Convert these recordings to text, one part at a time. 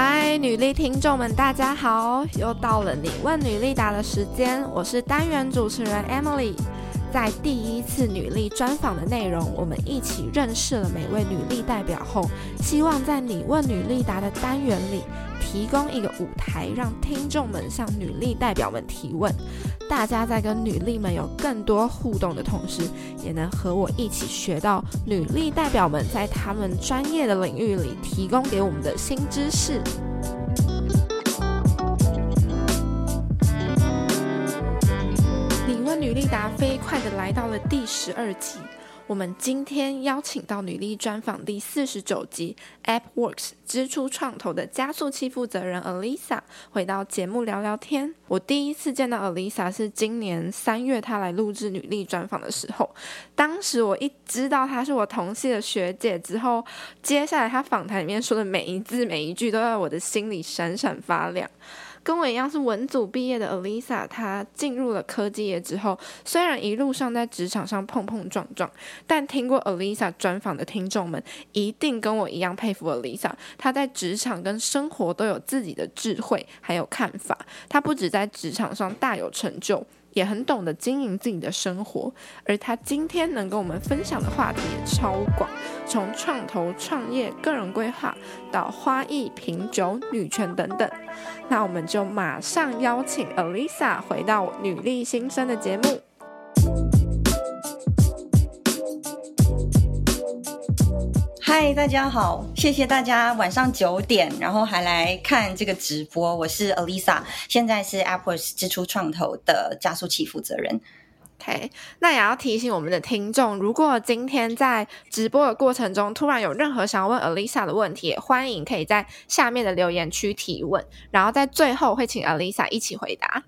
嗨，女力听众们，大家好！又到了你问女力答的时间，我是单元主持人 Emily。在第一次女力专访的内容，我们一起认识了每位女力代表后，希望在你问女力答的单元里，提供一个舞台，让听众们向女力代表们提问。大家在跟女力们有更多互动的同时，也能和我一起学到女力代表们在他们专业的领域里提供给我们的新知识。你问女力达飞快的来到了第十二集。我们今天邀请到女力专访第四十九集，AppWorks 支出创投的加速器负责人 Alisa 回到节目聊聊天。我第一次见到 Alisa 是今年三月，她来录制女力专访的时候。当时我一知道她是我同系的学姐之后，接下来她访谈里面说的每一字每一句都在我的心里闪闪发亮。跟我一样是文组毕业的 Alisa，她进入了科技业之后，虽然一路上在职场上碰碰撞撞，但听过 Alisa 专访的听众们一定跟我一样佩服 Alisa。她在职场跟生活都有自己的智慧，还有看法。她不止在职场上大有成就。也很懂得经营自己的生活，而他今天能跟我们分享的话题也超广，从创投、创业、个人规划到花艺、品酒、女权等等。那我们就马上邀请 Alisa 回到女力新生的节目。嗨，大家好，谢谢大家晚上九点，然后还来看这个直播。我是 Alisa，现在是 Apple 支出创投的加速器负责人。OK，那也要提醒我们的听众，如果今天在直播的过程中突然有任何想要问 Alisa 的问题，欢迎可以在下面的留言区提问，然后在最后会请 Alisa 一起回答。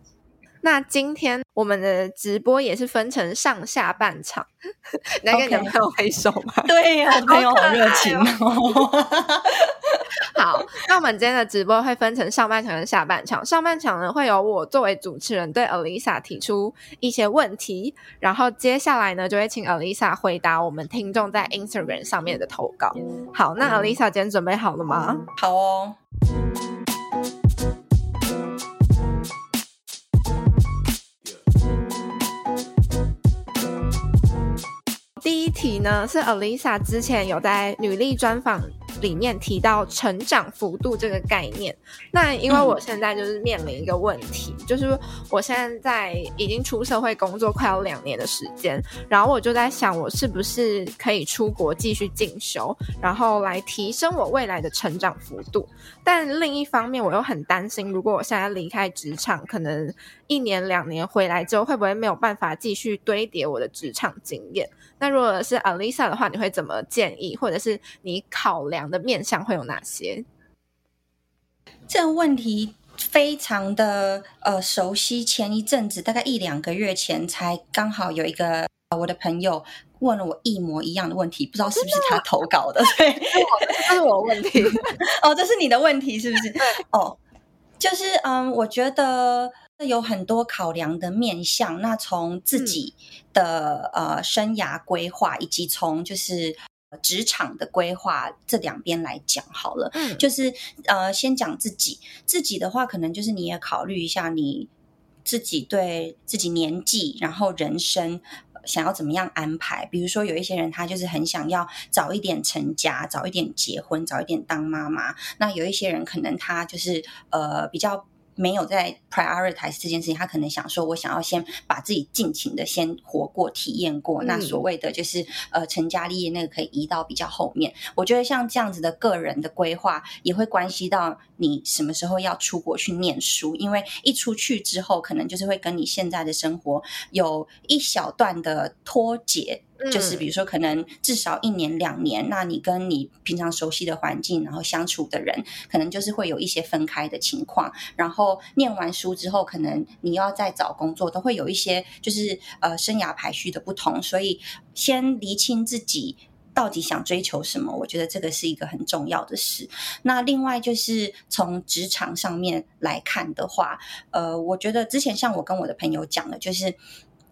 那今天我们的直播也是分成上下半场，来跟你的朋友挥手吧。对呀，朋友好热情哦。好，那我们今天的直播会分成上半场跟下半场。上半场呢，会由我作为主持人对 Alyssa 提出一些问题，然后接下来呢，就会请 Alyssa 回答我们听众在 Instagram 上面的投稿。好，那 Alyssa 今天准备好了吗？好哦。第一题呢，是 Alyssa 之前有在女力专访里面提到成长幅度这个概念。那因为我现在就是面临一个问题，嗯、就是我现在已经出社会工作快要两年的时间，然后我就在想，我是不是可以出国继续进修，然后来提升我未来的成长幅度。但另一方面，我又很担心，如果我现在离开职场，可能一年两年回来之后，会不会没有办法继续堆叠我的职场经验？那如果是 Alyssa 的话，你会怎么建议，或者是你考量的面向会有哪些？这个问题非常的呃熟悉。前一阵子，大概一两个月前，才刚好有一个、呃、我的朋友问了我一模一样的问题，不知道是不是他投稿的？对，这是我问题。哦，这是你的问题是不是？哦，就是嗯，我觉得。有很多考量的面向，那从自己的、嗯、呃生涯规划，以及从就是职场的规划这两边来讲好了。嗯，就是呃先讲自己，自己的话，可能就是你也考虑一下你自己对自己年纪，然后人生想要怎么样安排。比如说有一些人他就是很想要早一点成家，早一点结婚，早一点当妈妈。那有一些人可能他就是呃比较。没有在 prioritize 这件事情，他可能想说，我想要先把自己尽情的先活过、体验过。嗯、那所谓的就是呃成家立业，那个可以移到比较后面。我觉得像这样子的个人的规划，也会关系到你什么时候要出国去念书，因为一出去之后，可能就是会跟你现在的生活有一小段的脱节。就是比如说，可能至少一年两年，那你跟你平常熟悉的环境，然后相处的人，可能就是会有一些分开的情况。然后念完书之后，可能你要再找工作，都会有一些就是呃生涯排序的不同。所以先厘清自己到底想追求什么，我觉得这个是一个很重要的事。那另外就是从职场上面来看的话，呃，我觉得之前像我跟我的朋友讲的，就是。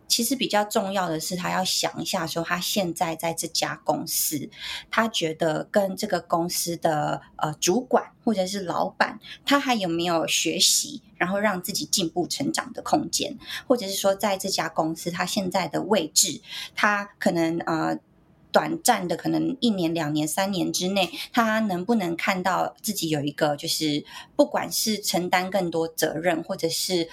其实比较重要的是，他要想一下，说他现在在这家公司，他觉得跟这个公司的呃主管或者是老板，他还有没有学习，然后让自己进步成长的空间，或者是说，在这家公司他现在的位置，他可能呃短暂的可能一年、两年、三年之内，他能不能看到自己有一个就是不管是承担更多责任，或者是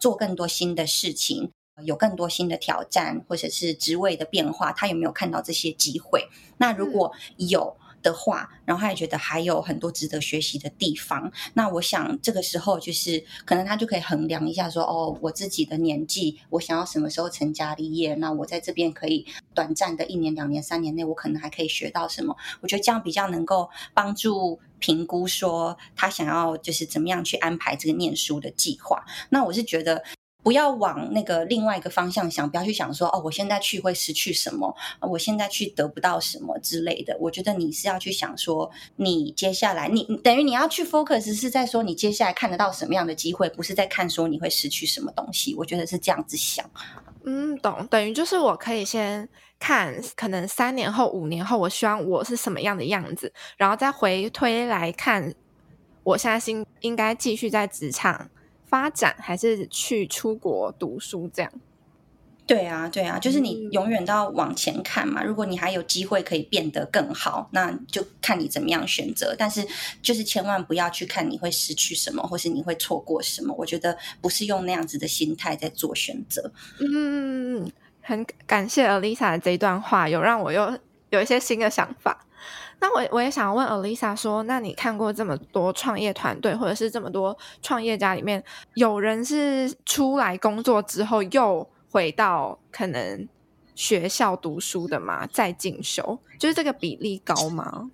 做更多新的事情。有更多新的挑战，或者是职位的变化，他有没有看到这些机会？那如果有的话，然后他也觉得还有很多值得学习的地方。那我想这个时候就是可能他就可以衡量一下说，说哦，我自己的年纪，我想要什么时候成家立业？那我在这边可以短暂的一年、两年、三年内，我可能还可以学到什么？我觉得这样比较能够帮助评估说他想要就是怎么样去安排这个念书的计划。那我是觉得。不要往那个另外一个方向想，不要去想说哦，我现在去会失去什么，我现在去得不到什么之类的。我觉得你是要去想说，你接下来你等于你要去 focus 是在说你接下来看得到什么样的机会，不是在看说你会失去什么东西。我觉得是这样子想。嗯，懂。等于就是我可以先看，可能三年后、五年后，我希望我是什么样的样子，然后再回推来看，我现在应应该继续在职场。发展还是去出国读书这样？对啊，对啊，就是你永远都要往前看嘛。如果你还有机会可以变得更好，那就看你怎么样选择。但是就是千万不要去看你会失去什么，或是你会错过什么。我觉得不是用那样子的心态在做选择。嗯，很感谢 Alyssa 的这一段话，有让我有有一些新的想法。那我我也想问 Alyssa 说，那你看过这么多创业团队，或者是这么多创业家里面，有人是出来工作之后又回到可能学校读书的吗？再进修，就是这个比例高吗？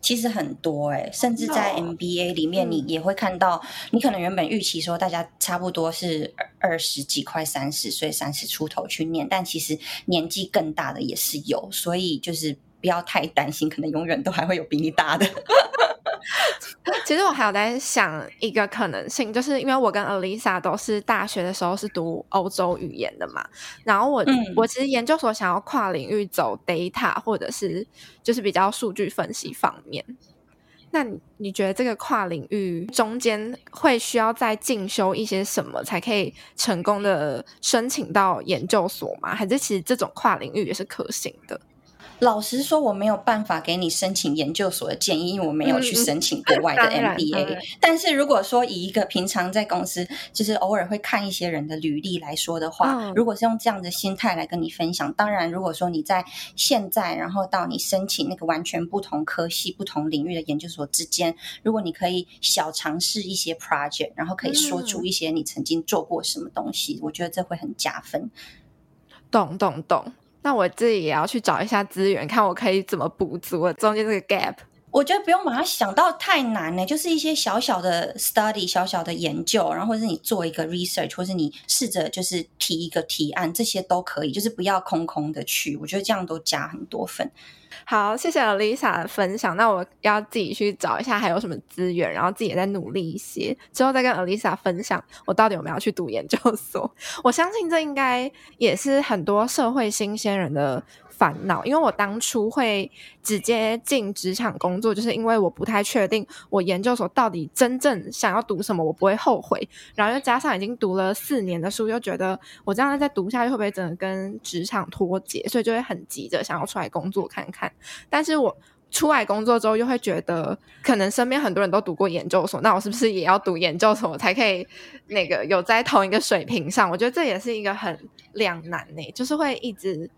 其实很多哎、欸，甚至在 MBA 里面，你也会看到，嗯、你可能原本预期说大家差不多是二十几、快三十岁、三十出头去念，但其实年纪更大的也是有，所以就是。不要太担心，可能永远都还会有比你大的。其实我还有在想一个可能性，就是因为我跟 Alyssa 都是大学的时候是读欧洲语言的嘛，然后我、嗯、我其实研究所想要跨领域走 data 或者是就是比较数据分析方面。那你你觉得这个跨领域中间会需要再进修一些什么，才可以成功的申请到研究所吗？还是其实这种跨领域也是可行的？老实说，我没有办法给你申请研究所的建议，因为我没有去申请国外的 MBA。但是如果说以一个平常在公司，就是偶尔会看一些人的履历来说的话，如果是用这样的心态来跟你分享，当然，如果说你在现在，然后到你申请那个完全不同科系、不同领域的研究所之间，如果你可以小尝试一些 project，然后可以说出一些你曾经做过什么东西，我觉得这会很加分。懂懂懂。那我自己也要去找一下资源，看我可以怎么补足我中间这个 gap。我觉得不用把它想到太难呢，就是一些小小的 study、小小的研究，然后或是你做一个 research，或是你试着就是提一个提案，这些都可以，就是不要空空的去。我觉得这样都加很多分。好，谢谢 Alyssa 的分享。那我要自己去找一下还有什么资源，然后自己也在努力一些，之后再跟 Alyssa 分享我到底有没有去读研究所。我相信这应该也是很多社会新鲜人的烦恼，因为我当初会直接进职场工作，就是因为我不太确定我研究所到底真正想要读什么，我不会后悔。然后又加上已经读了四年的书，又觉得我这样再读下去会不会真的跟职场脱节，所以就会很急着想要出来工作看看。但是我出来工作之后，又会觉得可能身边很多人都读过研究所，那我是不是也要读研究所才可以那个有在同一个水平上？我觉得这也是一个很两难呢，就是会一直。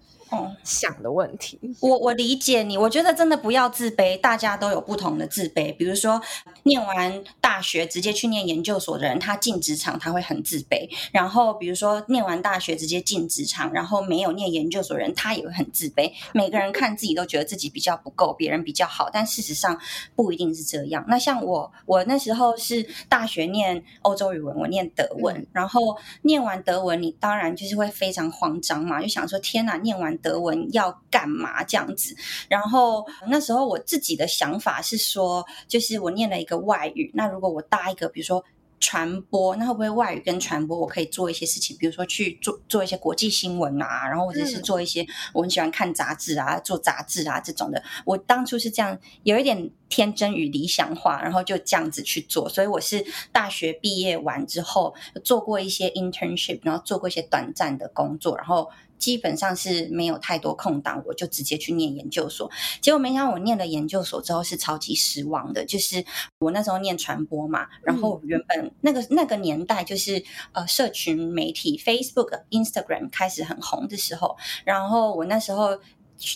想的问题，我我理解你。我觉得真的不要自卑，大家都有不同的自卑。比如说，念完大学直接去念研究所的人，他进职场他会很自卑。然后，比如说念完大学直接进职场，然后没有念研究所的人，他也会很自卑。每个人看自己都觉得自己比较不够，别人比较好，但事实上不一定是这样。那像我，我那时候是大学念欧洲语文，我念德文，然后念完德文，你当然就是会非常慌张嘛，就想说天哪，念完。德文要干嘛这样子？然后那时候我自己的想法是说，就是我念了一个外语，那如果我搭一个，比如说传播，那会不会外语跟传播，我可以做一些事情，比如说去做做一些国际新闻啊，然后或者是做一些、嗯、我很喜欢看杂志啊，做杂志啊这种的。我当初是这样，有一点天真与理想化，然后就这样子去做。所以我是大学毕业完之后做过一些 internship，然后做过一些短暂的工作，然后。基本上是没有太多空档，我就直接去念研究所。结果没想到我念了研究所之后是超级失望的，就是我那时候念传播嘛，然后原本那个那个年代就是呃社群媒体 Facebook、Instagram 开始很红的时候，然后我那时候。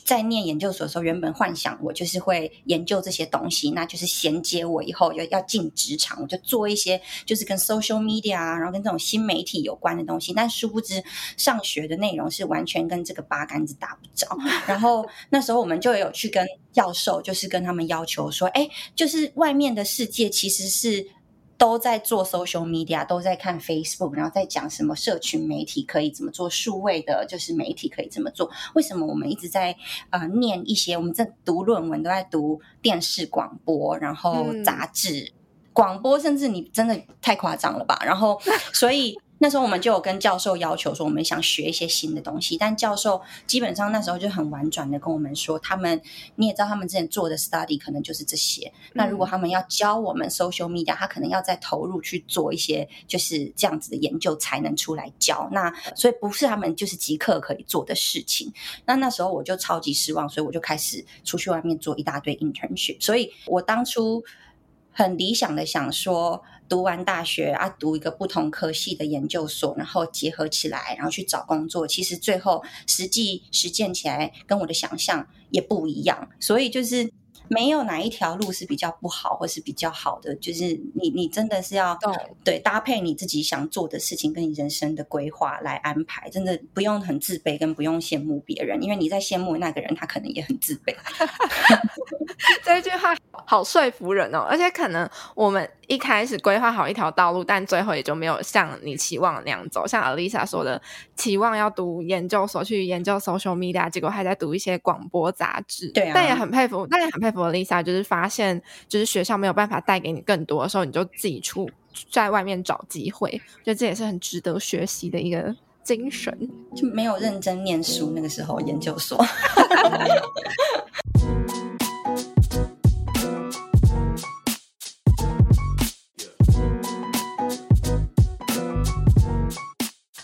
在念研究所的时候，原本幻想我就是会研究这些东西，那就是衔接我以后要要进职场，我就做一些就是跟 social media 啊，然后跟这种新媒体有关的东西。但殊不知，上学的内容是完全跟这个八竿子打不着。然后那时候我们就有去跟教授，就是跟他们要求说，哎，就是外面的世界其实是。都在做 social media，都在看 Facebook，然后在讲什么社群媒体可以怎么做，数位的就是媒体可以怎么做。为什么我们一直在呃念一些，我们在读论文，都在读电视广播，然后杂志、嗯、广播，甚至你真的太夸张了吧？然后所以。那时候我们就有跟教授要求说，我们想学一些新的东西，但教授基本上那时候就很婉转的跟我们说，他们你也知道，他们之前做的 study 可能就是这些。那如果他们要教我们 social media，他可能要再投入去做一些就是这样子的研究才能出来教。那所以不是他们就是即刻可以做的事情。那那时候我就超级失望，所以我就开始出去外面做一大堆 internship。所以我当初很理想的想说。读完大学啊，读一个不同科系的研究所，然后结合起来，然后去找工作。其实最后实际实践起来，跟我的想象也不一样。所以就是。没有哪一条路是比较不好，或是比较好的，就是你你真的是要对，对搭配你自己想做的事情跟你人生的规划来安排，真的不用很自卑，跟不用羡慕别人，因为你在羡慕那个人，他可能也很自卑。这一句话好说服人哦，而且可能我们一开始规划好一条道路，但最后也就没有像你期望的那样走。像 Alyssa 说的，期望要读研究所去研究 social media，结果还在读一些广播杂志。对啊，但也很佩服，但也很佩服。Alyssa 就是发现，就是学校没有办法带给你更多的时候，你就自己出在外面找机会，觉得这也是很值得学习的一个精神。就没有认真念书，那个时候研究所。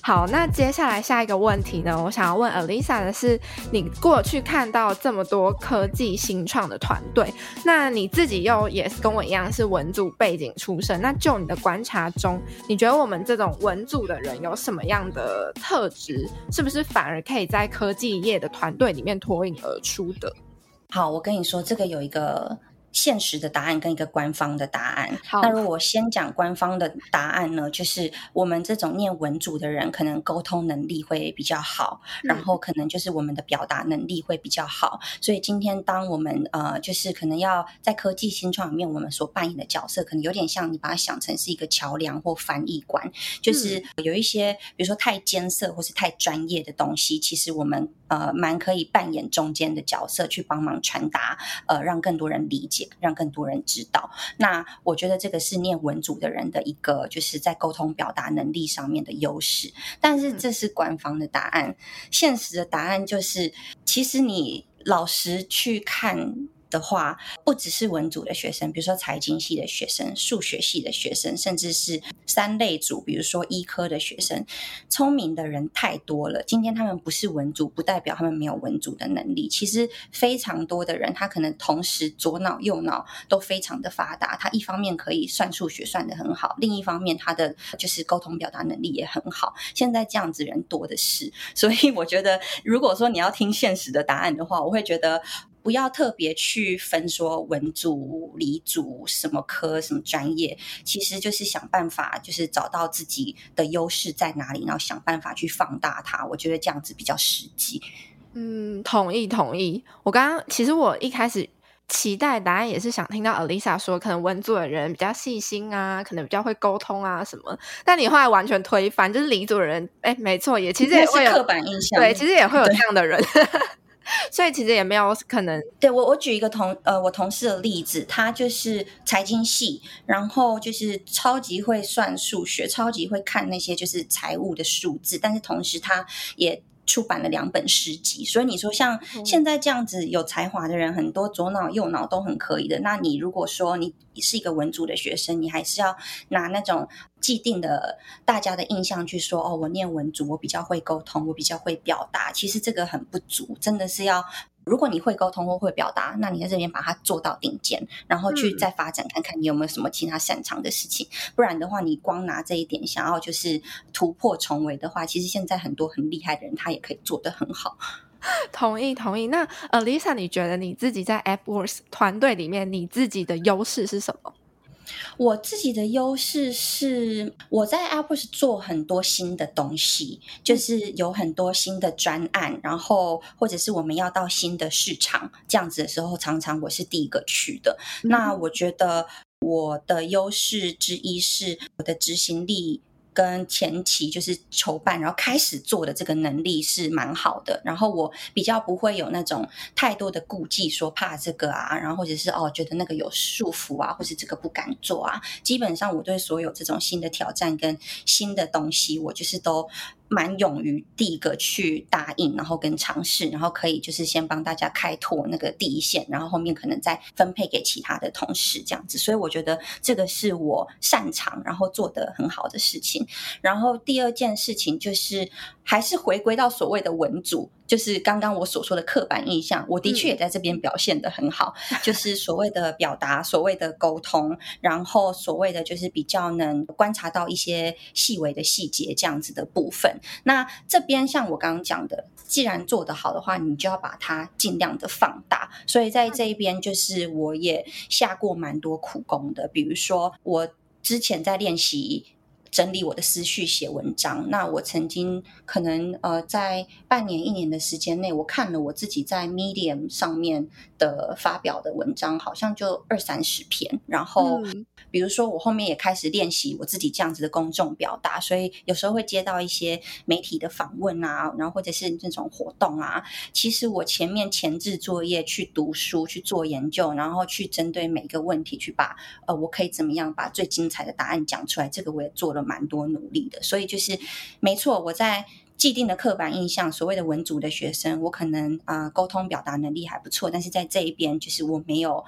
好，那接下来下一个问题呢？我想要问 Alyssa 的是，你过去看到这么多科技新创的团队，那你自己又也是跟我一样是文组背景出身，那就你的观察中，你觉得我们这种文组的人有什么样的特质？是不是反而可以在科技业的团队里面脱颖而出的？好，我跟你说，这个有一个。现实的答案跟一个官方的答案。好，那如果先讲官方的答案呢？就是我们这种念文组的人，可能沟通能力会比较好，嗯、然后可能就是我们的表达能力会比较好。所以今天当我们呃，就是可能要在科技新创里面，我们所扮演的角色，可能有点像你把它想成是一个桥梁或翻译官，就是有一些比如说太艰涩或是太专业的东西，其实我们呃蛮可以扮演中间的角色，去帮忙传达，呃，让更多人理解。让更多人知道，那我觉得这个是念文组的人的一个，就是在沟通表达能力上面的优势。但是这是官方的答案，现实的答案就是，其实你老实去看。的话，不只是文组的学生，比如说财经系的学生、数学系的学生，甚至是三类组，比如说医科的学生，聪明的人太多了。今天他们不是文组，不代表他们没有文组的能力。其实非常多的人，他可能同时左脑右脑都非常的发达。他一方面可以算数学算得很好，另一方面他的就是沟通表达能力也很好。现在这样子人多的是，所以我觉得，如果说你要听现实的答案的话，我会觉得。不要特别去分说文组、理组什么科、什么专业，其实就是想办法，就是找到自己的优势在哪里，然后想办法去放大它。我觉得这样子比较实际。嗯，同意同意。我刚刚其实我一开始期待答案也是想听到 Alyssa 说，可能文组的人比较细心啊，可能比较会沟通啊什么。但你后来完全推翻，就是理组的人，哎，没错，也其实也会有刻板印象。对，其实也会有这样的人。所以其实也没有可能。对，我我举一个同呃我同事的例子，他就是财经系，然后就是超级会算数学，超级会看那些就是财务的数字，但是同时他也。出版了两本诗集，所以你说像现在这样子有才华的人很多，左脑右脑都很可以的。那你如果说你是一个文组的学生，你还是要拿那种既定的大家的印象去说哦，我念文组，我比较会沟通，我比较会表达。其实这个很不足，真的是要。如果你会沟通或会表达，那你在这边把它做到顶尖，然后去再发展看看你有没有什么其他擅长的事情。嗯、不然的话，你光拿这一点想要就是突破重围的话，其实现在很多很厉害的人他也可以做得很好。同意同意。那呃，Lisa，你觉得你自己在 AppWorks 团队里面，你自己的优势是什么？我自己的优势是我在 AppWorks 做很多新的东西，就是有很多新的专案，然后或者是我们要到新的市场这样子的时候，常常我是第一个去的。那我觉得我的优势之一是我的执行力。跟前期就是筹办，然后开始做的这个能力是蛮好的。然后我比较不会有那种太多的顾忌，说怕这个啊，然后或者是哦觉得那个有束缚啊，或是这个不敢做啊。基本上我对所有这种新的挑战跟新的东西，我就是都。蛮勇于第一个去答应，然后跟尝试，然后可以就是先帮大家开拓那个第一线，然后后面可能再分配给其他的同事这样子。所以我觉得这个是我擅长，然后做得很好的事情。然后第二件事情就是还是回归到所谓的文组。就是刚刚我所说的刻板印象，我的确也在这边表现得很好。嗯、就是所谓的表达，所谓的沟通，然后所谓的就是比较能观察到一些细微的细节这样子的部分。那这边像我刚刚讲的，既然做得好的话，你就要把它尽量的放大。所以在这一边，就是我也下过蛮多苦功的。比如说，我之前在练习。整理我的思绪，写文章。那我曾经可能呃，在半年、一年的时间内，我看了我自己在 Medium 上面的发表的文章，好像就二三十篇。然后，比如说我后面也开始练习我自己这样子的公众表达，所以有时候会接到一些媒体的访问啊，然后或者是这种活动啊。其实我前面前置作业去读书、去做研究，然后去针对每个问题去把呃，我可以怎么样把最精彩的答案讲出来。这个我也做了。蛮多努力的，所以就是没错。我在既定的刻板印象，所谓的文组的学生，我可能啊、沟通表达能力还不错，但是在这一边，就是我没有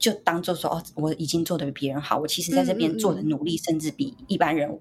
就当做说哦，我已经做得比别人好。我其实在这边做的努力，甚至比一般人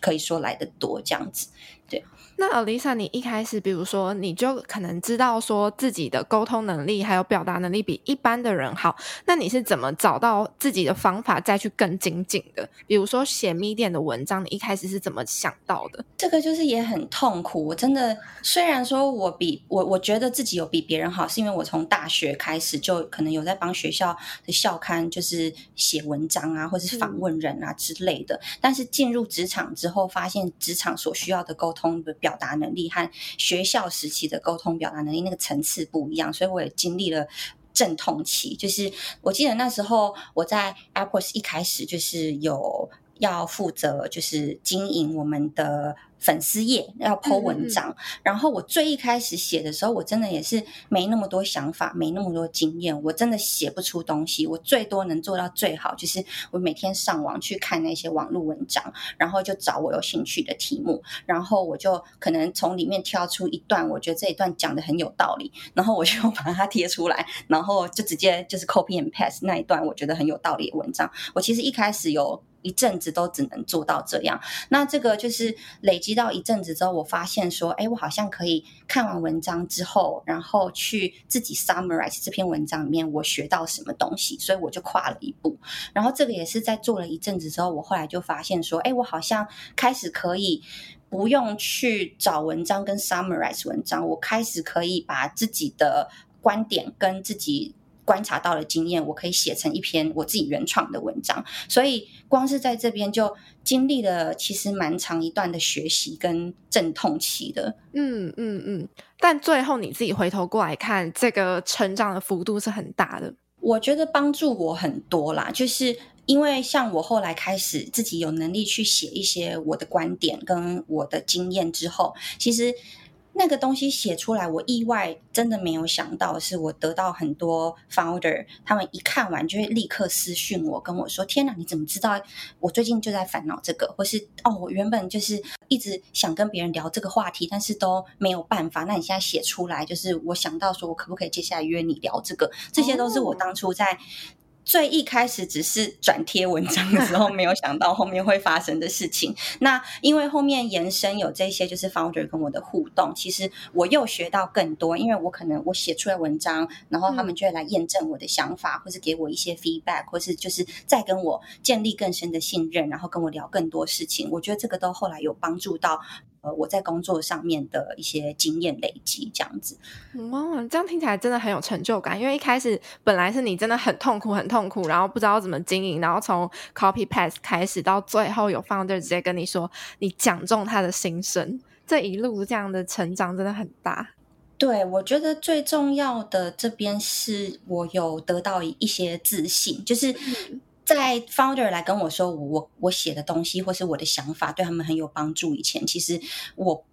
可以说来的多，这样子，对。那 Alyssa，你一开始，比如说，你就可能知道说自己的沟通能力还有表达能力比一般的人好，那你是怎么找到自己的方法再去更精进的？比如说写 Medium 的文章，你一开始是怎么想到的？这个就是也很痛苦。我真的虽然说我比我我觉得自己有比别人好，是因为我从大学开始就可能有在帮学校的校刊就是写文章啊，或者是访问人啊之类的。嗯、但是进入职场之后，发现职场所需要的沟通通的表达能力和学校时期的沟通表达能力那个层次不一样，所以我也经历了阵痛期。就是我记得那时候我在 apples 一开始就是有要负责，就是经营我们的。粉丝页要 po 文章，嗯嗯，然后我最一开始写的时候，我真的也是没那么多想法，没那么多经验，我真的写不出东西。我最多能做到最好，就是我每天上网去看那些网络文章，然后就找我有兴趣的题目，然后我就可能从里面挑出一段，我觉得这一段讲的很有道理，然后我就 把它贴出来，然后就直接就是 copy and paste 那一段我觉得很有道理的文章。我其实一开始有。一阵子都只能做到这样，那这个就是累积到一阵子之后，我发现说，哎，我好像可以看完文章之后，然后去自己 summarize 这篇文章里面我学到什么东西，所以我就跨了一步。然后这个也是在做了一阵子之后，我后来就发现说，哎，我好像开始可以不用去找文章跟 summarize 文章，我开始可以把自己的观点跟自己。观察到的经验，我可以写成一篇我自己原创的文章。所以光是在这边就经历了其实蛮长一段的学习跟阵痛期的。嗯嗯嗯。但最后你自己回头过来看，这个成长的幅度是很大的。我觉得帮助我很多啦，就是因为像我后来开始自己有能力去写一些我的观点跟我的经验之后，其实。那个东西写出来，我意外真的没有想到，是我得到很多 founder，他们一看完就会立刻私讯我，跟我说：“天哪，你怎么知道我最近就在烦恼这个？或是哦，我原本就是一直想跟别人聊这个话题，但是都没有办法。那你现在写出来，就是我想到说我可不可以接下来约你聊这个？这些都是我当初在。”最一开始只是转贴文章的时候，没有想到后面会发生的事情。那因为后面延伸有这些，就是 founder 跟我的互动，其实我又学到更多。因为我可能我写出来文章，然后他们就会来验证我的想法，或是给我一些 feedback，或是就是再跟我建立更深的信任，然后跟我聊更多事情。我觉得这个都后来有帮助到。呃，我在工作上面的一些经验累积，这样子，哇，这样听起来真的很有成就感。因为一开始本来是你真的很痛苦，很痛苦，然后不知道怎么经营，然后从 copy paste 开始，到最后有 founder 直接跟你说，你讲中他的心声，这一路这样的成长真的很大。对，我觉得最重要的这边是我有得到一些自信，就是。在 founder 来跟我说我我写的东西或是我的想法对他们很有帮助以前，其实我。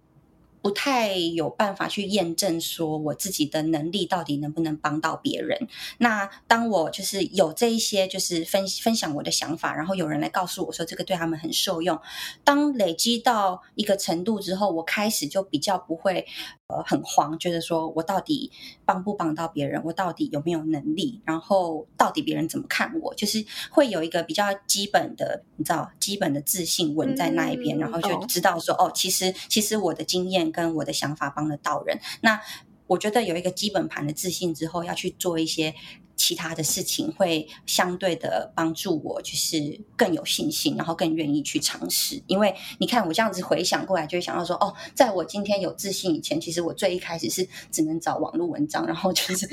不太有办法去验证说我自己的能力到底能不能帮到别人。那当我就是有这一些就是分分享我的想法，然后有人来告诉我说这个对他们很受用。当累积到一个程度之后，我开始就比较不会呃很慌，觉得说我到底帮不帮到别人，我到底有没有能力，然后到底别人怎么看我，就是会有一个比较基本的你知道基本的自信稳在那一边，嗯，然后就知道说哦，其实其实我的经验。跟我的想法帮得到人，那我觉得有一个基本盘的自信之后，要去做一些其他的事情，会相对的帮助我，就是更有信心，然后更愿意去尝试。因为你看我这样子回想过来，就会想到说，哦，在我今天有自信以前，其实我最一开始是只能找网络文章，然后就是。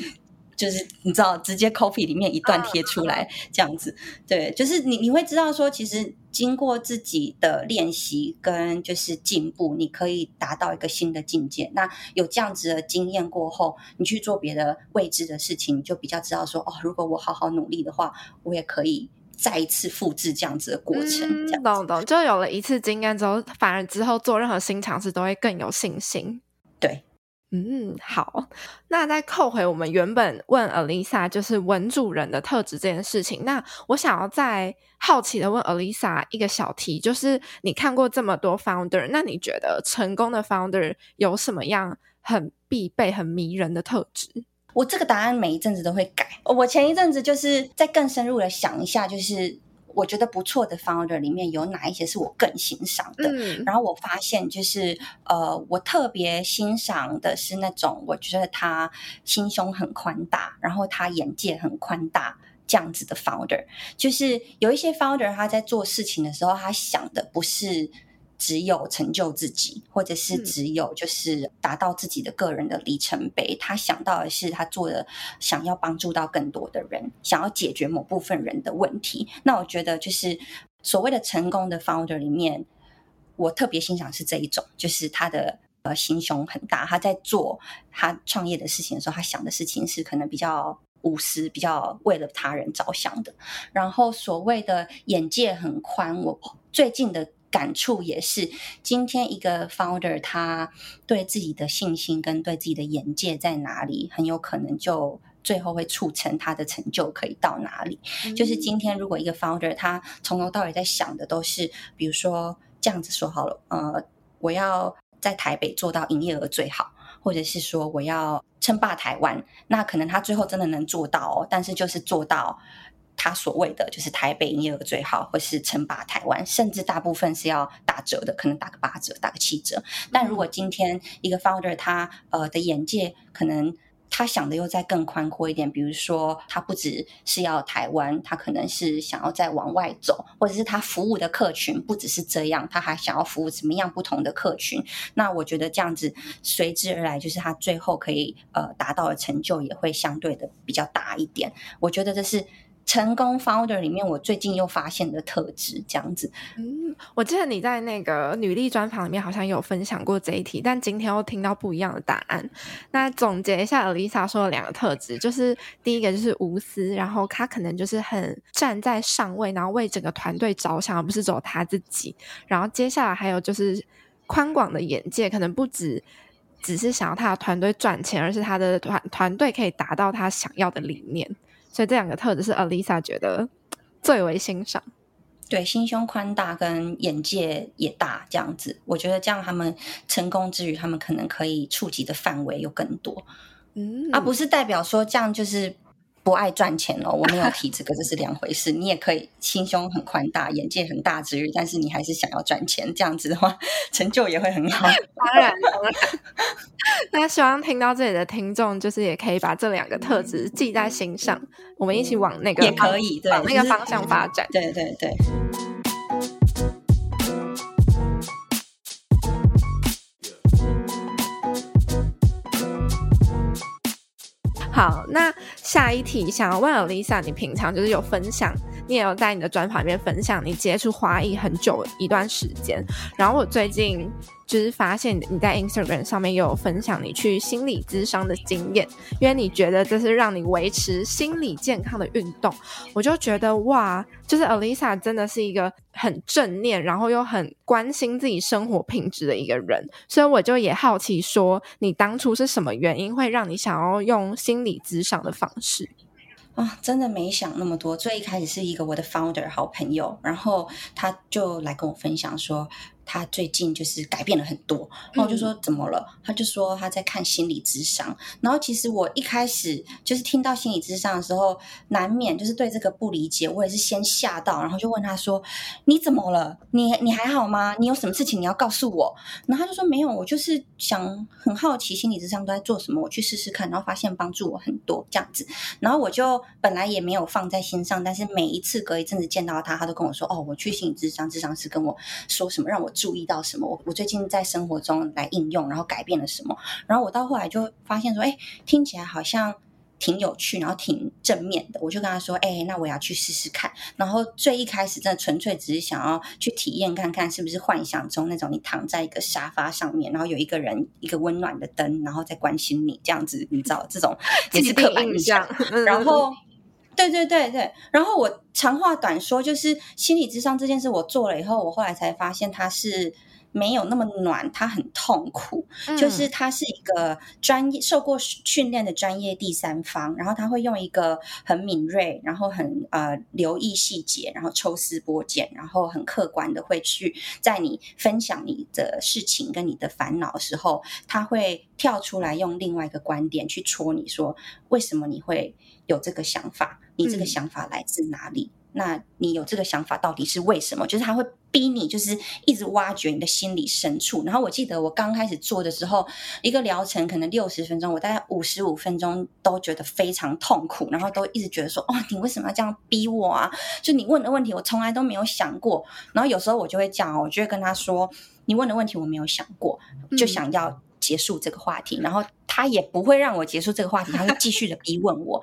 就是你知道，直接 copy 里面一段贴出来这样子，对，就是你你会知道说，其实经过自己的练习跟就是进步，你可以达到一个新的境界。那有这样子的经验过后，你去做别的未知的事情，就比较知道说，哦，如果我好好努力的话，我也可以再一次复制这样子的过程。这样、嗯、懂懂，就有了一次经验之后，反而之后做任何新尝试都会更有信心。对。嗯，好。那再扣回我们原本问 Alisa 就是文主人的特质这件事情。那我想要再好奇的问 Alisa 一个小题，就是你看过这么多 founder，那你觉得成功的 founder 有什么样很必备、很迷人的特质？我这个答案每一阵子都会改。我前一阵子就是再更深入的想一下，就是。我觉得不错的 founder 里面有哪一些是我更欣赏的？嗯，然后我发现就是呃，我特别欣赏的是那种我觉得他心胸很宽大，然后他眼界很宽大这样子的 founder。就是有一些 founder 他在做事情的时候，他想的不是。只有成就自己，或者是只有就是达到自己的个人的里程碑。嗯。他想到的是，他做的想要帮助到更多的人，想要解决某部分人的问题。那我觉得，就是所谓的成功的 founder 里面，我特别欣赏是这一种，就是他的呃心胸很大。他在做他创业的事情的时候，他想的事情是可能比较无私，比较为了他人着想的。然后所谓的眼界很宽，我最近的。感触也是，今天一个 founder 他对自己的信心跟对自己的眼界在哪里，很有可能就最后会促成他的成就可以到哪里。嗯。就是今天如果一个 founder 他从头到尾在想的都是，比如说这样子说好了，呃，我要在台北做到营业额最好，或者是说我要称霸台湾，那可能他最后真的能做到哦，但是就是做到。他所谓的就是台北营业额最好，或是称霸台湾，甚至大部分是要打折的，可能打个八折，打个七折。但如果今天一个 founder 他呃的眼界，可能他想的又再更宽阔一点，比如说他不只是要台湾，他可能是想要再往外走，或者是他服务的客群不只是这样，他还想要服务什么样不同的客群。那我觉得这样子随之而来，就是他最后可以呃达到的成就也会相对的比较大一点。我觉得这是。成功 founder 里面，我最近又发现的特质这样子。嗯，我记得你在那个女力专访里面好像有分享过这一题，但今天又听到不一样的答案。那总结一下，Alyssa 说的两个特质，就是第一个就是无私，然后他可能就是很站在上位，然后为整个团队着想，而不是只有他自己。然后接下来还有就是宽广的眼界，可能不止。只是想要他的团队赚钱，而是他的团团队可以达到他想要的理念。所以这两个特质是 Alyssa 觉得最为欣赏。对，心胸宽大跟眼界也大，这样子，我觉得这样他们成功之余，他们可能可以触及的范围又更多。嗯，而、啊、不是代表说这样就是。不爱赚钱哦，我没有提这个，这是两回事。你也可以心胸很宽大，眼界很大之余，但是你还是想要赚钱，这样子的话，成就也会很好。当然，当然。那希望听到这里的听众，就是也可以把这两个特质记在心上，嗯、我们一起往那个也可以对往那个方向发展。对对对。好，那下一题想要问 Lisa，你平常就是有分享，你也有在你的专访里面分享，你接触花艺很久一段时间，然后我最近。就是发现你在 Instagram 上面有分享你去心理咨商的经验，因为你觉得这是让你维持心理健康的运动，我就觉得哇，就是 Alisa 真的是一个很正念，然后又很关心自己生活品质的一个人，所以我就也好奇说，你当初是什么原因会让你想要用心理咨商的方式？啊，真的没想那么多，最一开始是一个我的 founder 好朋友，然后他就来跟我分享说。他最近就是改变了很多，然后我就说怎么了？他就说他在看心理智商。然后其实我一开始就是听到心理智商的时候，难免就是对这个不理解，我也是先吓到，然后就问他说：“你怎么了？你你还好吗？你有什么事情你要告诉我？”然后他就说：“没有，我就是想很好奇心理智商都在做什么，我去试试看。”然后发现帮助我很多这样子。然后我就本来也没有放在心上，但是每一次隔一阵子见到他，他都跟我说：“哦，我去心理智商，智商师跟我说什么让我。”注意到什么？我我最近在生活中来应用，然后改变了什么？然后我到后来就发现说，哎，听起来好像挺有趣，然后挺正面的。我就跟他说，哎，那我要去试试看。然后最一开始真的纯粹只是想要去体验看看，是不是幻想中那种你躺在一个沙发上面，然后有一个人一个温暖的灯，然后在关心你这样子，你知道这种也是刻板印象。然后。对对对对，然后我长话短说，就是心理智商这件事我做了以后，我后来才发现它是没有那么暖，它很痛苦。嗯、就是它是一个专业受过训练的专业第三方，然后他会用一个很敏锐，然后很呃留意细节，然后抽丝剥茧，然后很客观的会去在你分享你的事情跟你的烦恼的时候，他会跳出来用另外一个观点去戳你说，为什么你会有这个想法？你这个想法来自哪里？嗯、那你有这个想法到底是为什么？就是他会逼你，就是一直挖掘你的心理深处。然后我记得我刚开始做的时候，一个疗程可能六十分钟，我大概五十五分钟都觉得非常痛苦，然后都一直觉得说：“哦，你为什么要这样逼我啊？”就你问的问题，我从来都没有想过。然后有时候我就会讲，我就会跟他说：“你问的问题我没有想过，就想要结束这个话题。嗯”然后他也不会让我结束这个话题，他会继续的逼问我，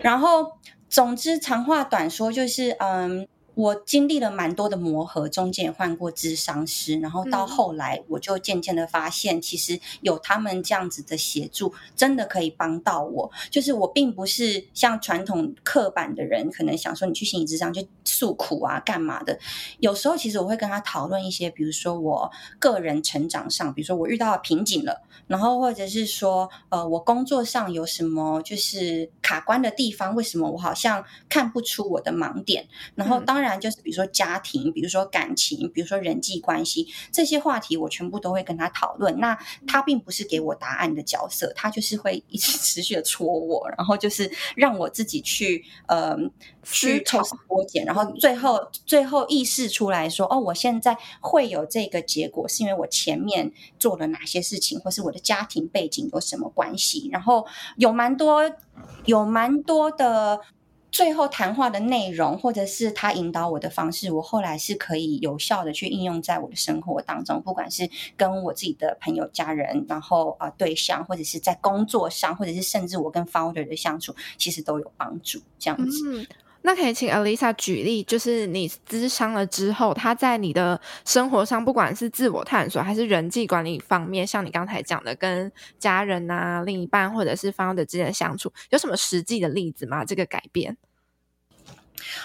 然后。总之，长话短说，就是嗯。我经历了蛮多的磨合，中间也换过咨商师，然后到后来，我就渐渐的发现，其实有他们这样子的协助，真的可以帮到我。就是我并不是像传统刻板的人，可能想说你去心理咨商就诉苦啊，干嘛的。有时候其实我会跟他讨论一些，比如说我个人成长上，比如说我遇到了瓶颈了，然后或者是说，呃，我工作上有什么就是卡关的地方，为什么我好像看不出我的盲点，然后当然。当然，就是比如说家庭，比如说感情，比如说人际关系这些话题，我全部都会跟他讨论。那他并不是给我答案的角色，他就是会一直 持续的戳我，然后就是让我自己去呃去抽丝剥茧，然后最后最后意识出来说，哦，我现在会有这个结果，是因为我前面做了哪些事情，或是我的家庭背景有什么关系？然后有蛮多有蛮多的。最后谈话的内容，或者是他引导我的方式，我后来是可以有效的去应用在我的生活当中，不管是跟我自己的朋友、家人，然后啊、呃、对象，或者是在工作上，或者是甚至我跟 founder 的相处，其实都有帮助。这样子，那可以请 Alisa 举例，就是你咨商了之后，他在你的生活上，不管是自我探索还是人际管理方面，像你刚才讲的，跟家人啊、另一半或者是 founder 之间相处，有什么实际的例子吗？这个改变？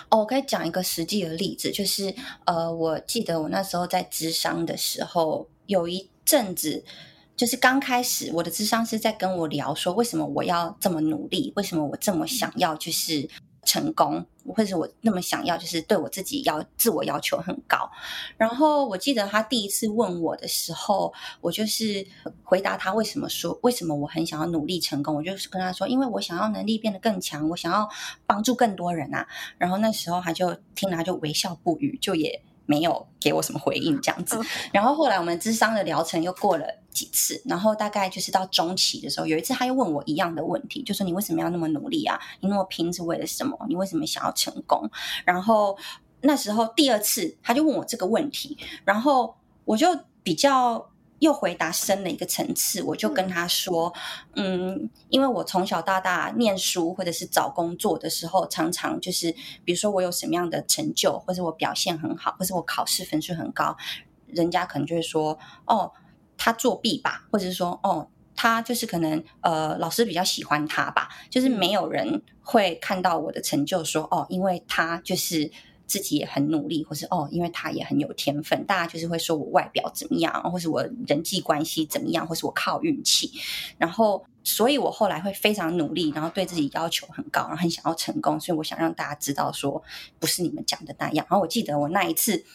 哦，我可以讲一个实际的例子，就是呃，我记得我那时候在智商的时候，有一阵子就是刚开始我的智商是在跟我聊说，为什么我要这么努力，为什么我这么想要就是。成功，或者我那么想要，就是对我自己要自我要求很高。然后我记得他第一次问我的时候，我就是回答他为什么说为什么我很想要努力成功，我就是跟他说，因为我想要能力变得更强，我想要帮助更多人啊。然后那时候他就听了，他就微笑不语，就也。没有给我什么回应，这样子。然后后来我们智商的疗程又过了几次，然后大概就是到中期的时候，有一次他又问我一样的问题，就说你为什么要那么努力啊？你那么拼是为了什么？你为什么想要成功？然后那时候第二次他就问我这个问题，然后我就比较。又回答深了一个层次，我就跟他说，嗯，因为我从小到大念书或者是找工作的时候，常常就是，比如说我有什么样的成就，或者我表现很好，或者我考试分数很高，人家可能就会说，哦，他作弊吧，或者是说，哦，他就是可能，呃，老师比较喜欢他吧，就是没有人会看到我的成就说，哦，因为他就是。自己也很努力，或是哦，因为他也很有天分，大家就是会说我外表怎么样，或是我人际关系怎么样，或是我靠运气。然后，所以我后来会非常努力，然后对自己要求很高，然后很想要成功。所以我想让大家知道说，不是你们讲的那样。然后我记得我那一次。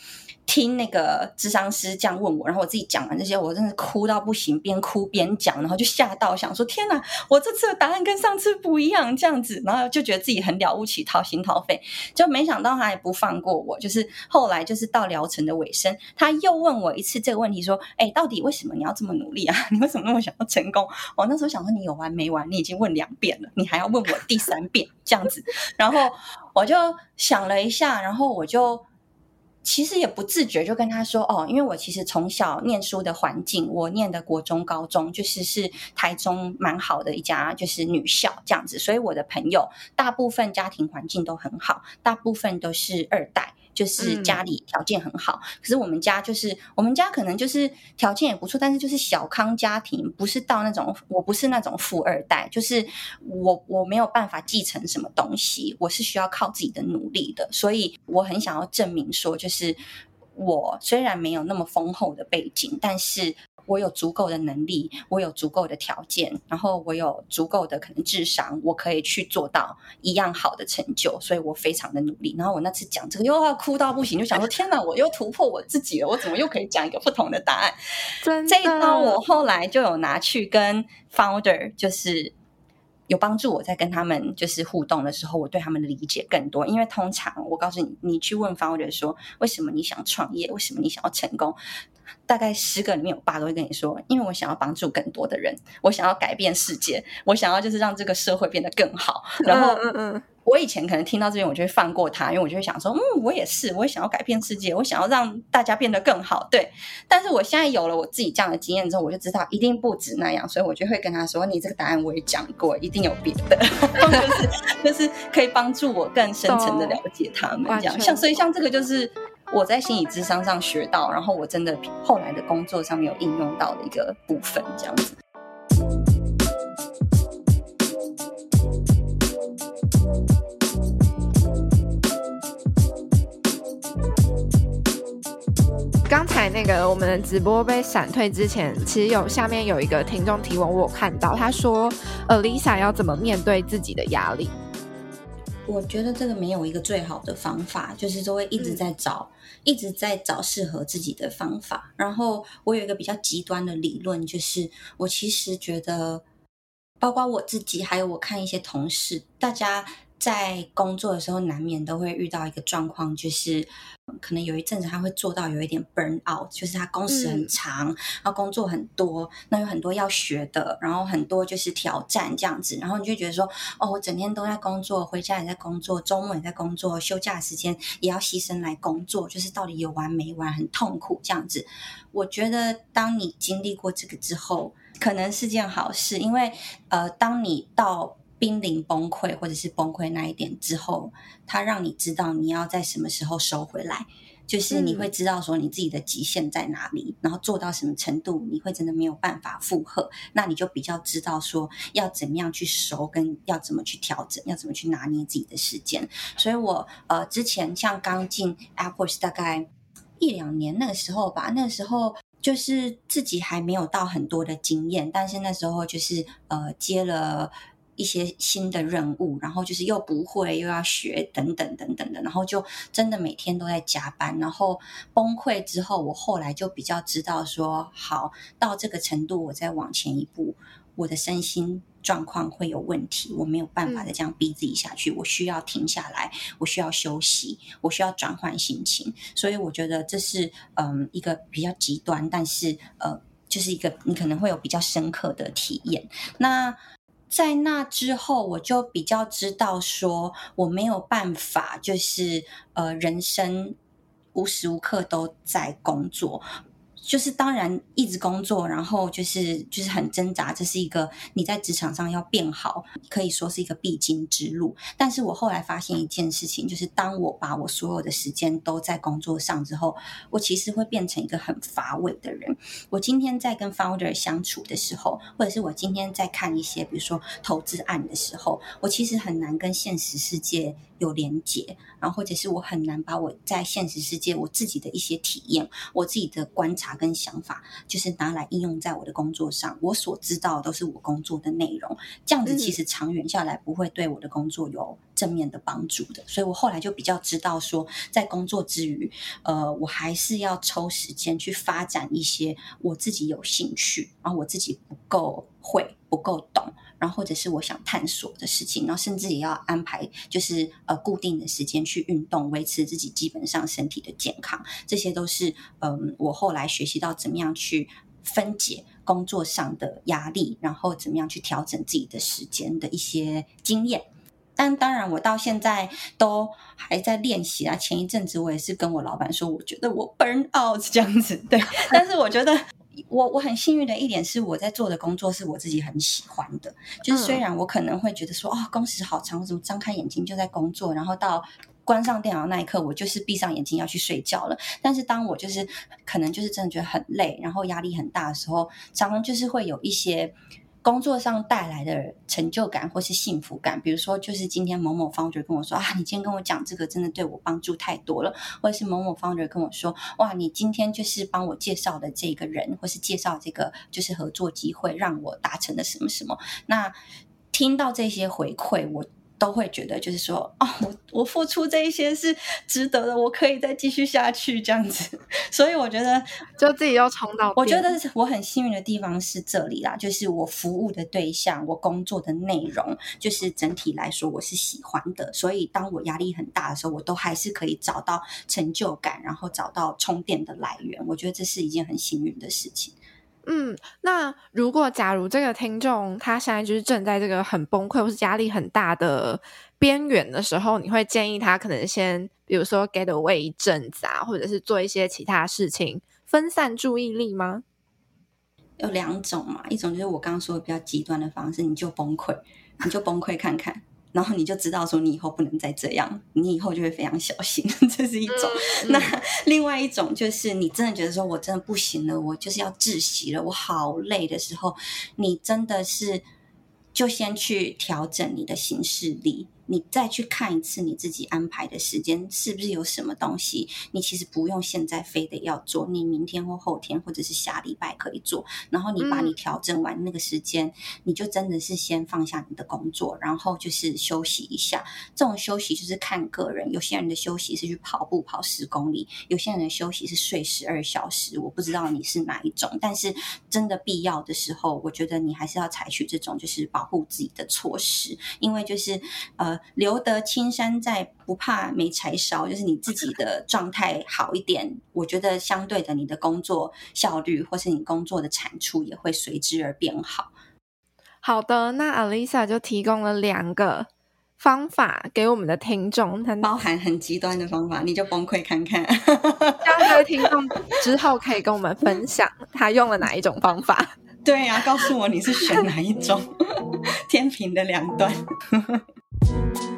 听那个咨商师这样问我，然后我自己讲完这些，我真的哭到不行，边哭边讲，然后就吓到想说：天哪，我这次的答案跟上次不一样，这样子，然后就觉得自己很了不起，掏心掏肺，就没想到他也不放过我。就是后来就是到疗程的尾声，他又问我一次这个问题，说：哎，到底为什么你要这么努力啊？你为什么那么想要成功？我那时候想说，你有完没完？你已经问两遍了，你还要问我第三遍这样子？然后我就想了一下，然后我就。其实也不自觉就跟他说哦，因为我其实从小念书的环境，我念的国中、高中就是是台中蛮好的一家就是女校这样子，所以我的朋友大部分家庭环境都很好，大部分都是二代。就是家里条件很好，嗯，可是我们家就是我们家可能就是条件也不错，但是就是小康家庭，不是到那种，我不是那种富二代，就是我我没有办法继承什么东西，我是需要靠自己的努力的，所以我很想要证明说，就是我虽然没有那么丰厚的背景，但是。我有足够的能力，我有足够的条件，然后我有足够的可能智商，我可以去做到一样好的成就，所以我非常的努力。然后我那次讲这个又要哭到不行，就想说 天哪，我又突破我自己了，我怎么又可以讲一个不同的答案？这一招我后来就有拿去跟 founder，就是有帮助我在跟他们就是互动的时候，我对他们的理解更多。因为通常我告诉你，你去问 founder 说为什么你想创业，为什么你想要成功？大概十个里面有八个会跟你说，因为我想要帮助更多的人，我想要改变世界，我想要就是让这个社会变得更好。然后，嗯嗯，我以前可能听到这边，我就会放过他，因为我就会想说，嗯，我也是，我也想要改变世界，我想要让大家变得更好。对，但是我现在有了我自己这样的经验之后，我就知道一定不止那样，所以我就会跟他说，你这个答案我也讲过，一定有别的，就是就是可以帮助我更深层的了解他们这样。像所以像这个就是。我在心理智商上学到，然后我真的后来的工作上面有应用到的一个部分，这样子。刚才那个我们的直播被闪退之前，其实有下面有一个听众提问，我有看到他说：“呃，Lisa 要怎么面对自己的压力？”我觉得这个没有一个最好的方法，就是都会一直在找，嗯、一直在找适合自己的方法。然后我有一个比较极端的理论，就是我其实觉得，包括我自己，还有我看一些同事，大家。在工作的时候，难免都会遇到一个状况，就是可能有一阵子他会做到有一点 burn out，就是他工时很长，然后工作很多，那有很多要学的，然后很多就是挑战这样子，然后你就觉得说，哦，我整天都在工作，回家也在工作，周末也在工作，休假时间也要牺牲来工作，就是到底有完没完，很痛苦这样子。我觉得当你经历过这个之后，可能是件好事，因为呃，当你到濒临崩溃或者是崩溃那一点之后，他让你知道你要在什么时候收回来，就是你会知道说你自己的极限在哪里，嗯、然后做到什么程度你会真的没有办法负荷，那你就比较知道说要怎么样去收，跟要怎么去调整，要怎么去拿捏自己的时间。所以我呃之前像刚进 AppWorks 大概一两年那个时候吧，那个时候。就是自己还没有到很多的经验，但是那时候就是呃接了。一些新的任务，然后就是又不会又要学等等等等的，然后就真的每天都在加班，然后崩溃之后，我后来就比较知道说，好，到这个程度，我再往前一步，我的身心状况会有问题，我没有办法再这样逼自己下去，我需要停下来，我需要休息，我需要转换心情，所以我觉得这是嗯一个比较极端，但是呃就是一个你可能会有比较深刻的体验，那。在那之后，我就比较知道说，我没有办法，就是呃，人生无时无刻都在工作。就是当然一直工作，然后就是就是很挣扎，这是一个你在职场上要变好，可以说是一个必经之路。但是我后来发现一件事情，就是当我把我所有的时间都在工作上之后，我其实会变成一个很乏味的人。我今天在跟 founder 相处的时候，或者是我今天在看一些比如说投资案的时候，我其实很难跟现实世界有连结，然后或者是我很难把我在现实世界我自己的一些体验、我自己的观察跟想法，就是拿来应用在我的工作上。我所知道的都是我工作的内容，这样子其实长远下来不会对我的工作有正面的帮助的。所以我后来就比较知道说，在工作之余，呃，我还是要抽时间去发展一些我自己有兴趣，然后我自己不够会、不够懂。然后或者是我想探索的事情，然后甚至也要安排，就是呃固定的时间去运动，维持自己基本上身体的健康。这些都是嗯、我后来学习到怎么样去分解工作上的压力，然后怎么样去调整自己的时间的一些经验。但当然，我到现在都还在练习啊。前一阵子我也是跟我老板说，我觉得我 burn out 这样子，对。但是我觉得。我我很幸运的一点是，我在做的工作是我自己很喜欢的。就是虽然我可能会觉得说，哦，工时好长，我怎么张开眼睛就在工作，然后到关上电脑那一刻，我就是闭上眼睛要去睡觉了。但是当我就是可能就是真的觉得很累，然后压力很大的时候，常常就是会有一些。工作上带来的成就感或是幸福感，比如说，就是今天某某 founder 跟我说啊，你今天跟我讲这个真的对我帮助太多了，或者是某某 founder 跟我说，哇，你今天就是帮我介绍的这个人，或是介绍这个就是合作机会，让我达成了什么什么。那听到这些回馈，我。都会觉得就是说，哦，我我付出这一些是值得的，我可以再继续下去这样子。所以我觉得，就自己要冲到。我觉得我很幸运的地方是这里啦，就是我服务的对象，我工作的内容，就是整体来说我是喜欢的。所以当我压力很大的时候，我都还是可以找到成就感，然后找到充电的来源。我觉得这是一件很幸运的事情。嗯，那如果假如这个听众他现在就是正在这个很崩溃或是压力很大的边缘的时候，你会建议他可能先，比如说 get away 一阵子啊，或者是做一些其他事情分散注意力吗？有两种嘛，一种就是我刚刚说的比较极端的方式，你就崩溃，你就崩溃看看。然后你就知道说，你以后不能再这样，你以后就会非常小心。这是一种。嗯、那 另外一种就是，你真的觉得说我真的不行了，我就是要窒息了，我好累的时候，你真的是就先去调整你的行事历。你再去看一次你自己安排的时间，是不是有什么东西你其实不用现在非得要做，你明天或后天或者是下礼拜可以做。然后你把你调整完那个时间，嗯、你就真的是先放下你的工作，然后就是休息一下。这种休息就是看个人，有些人的休息是去跑步跑十公里，有些人的休息是睡十二小时。我不知道你是哪一种，但是真的必要的时候，我觉得你还是要采取这种就是保护自己的措施，因为就是呃。留得青山在，不怕没柴烧。就是你自己的状态好一点，我觉得相对的，你的工作效率或是你工作的产出也会随之而变好。好的，那 Alyssa 就提供了两个方法给我们的听众，它包含很极端的方法，你就崩溃看看。这位听众之后可以跟我们分享他用了哪一种方法。对呀、啊，告诉我你是选哪一种，天平的两端。Thank you.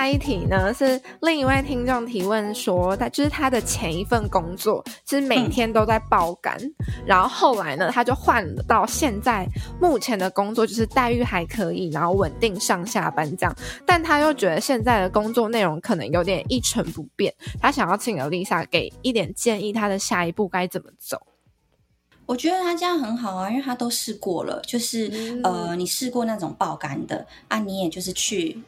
下一题呢是另一位听众提问说，他就是他的前一份工作，就是每天都在爆肝，嗯、然后后来呢，他就换到现在目前的工作，就是待遇还可以，然后稳定上下班这样，但他又觉得现在的工作内容可能有点一成不变，他想要请 Alyssa 给一点建议，他的下一步该怎么走？我觉得他这样很好啊，因为他都试过了，就是、嗯、呃，你试过那种爆肝的啊，你也就是去。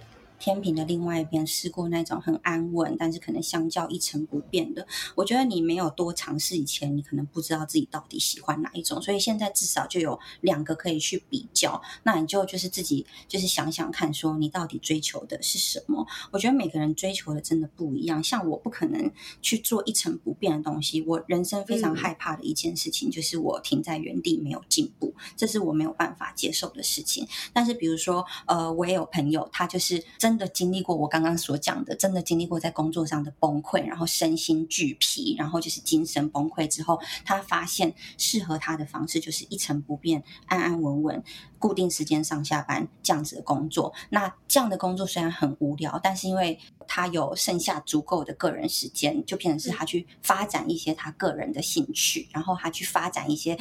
天平的另外一边试过那种很安稳，但是可能相较一成不变的。我觉得你没有多尝试以前，你可能不知道自己到底喜欢哪一种。所以现在至少就有两个可以去比较。那你就就是自己就是想想看，说你到底追求的是什么？我觉得每个人追求的真的不一样。像我不可能去做一成不变的东西。我人生非常害怕的一件事情就是我停在原地没有进步，这是我没有办法接受的事情。但是比如说，呃，我也有朋友，他就是真。真的经历过我刚刚所讲的，真的经历过在工作上的崩溃，然后身心俱疲，然后就是精神崩溃之后，他发现适合他的方式就是一成不变、安安稳稳、固定时间上下班这样子的工作。那这样的工作虽然很无聊，但是因为他有剩下足够的个人时间，就变成是他去发展一些他个人的兴趣，然后他去发展一些，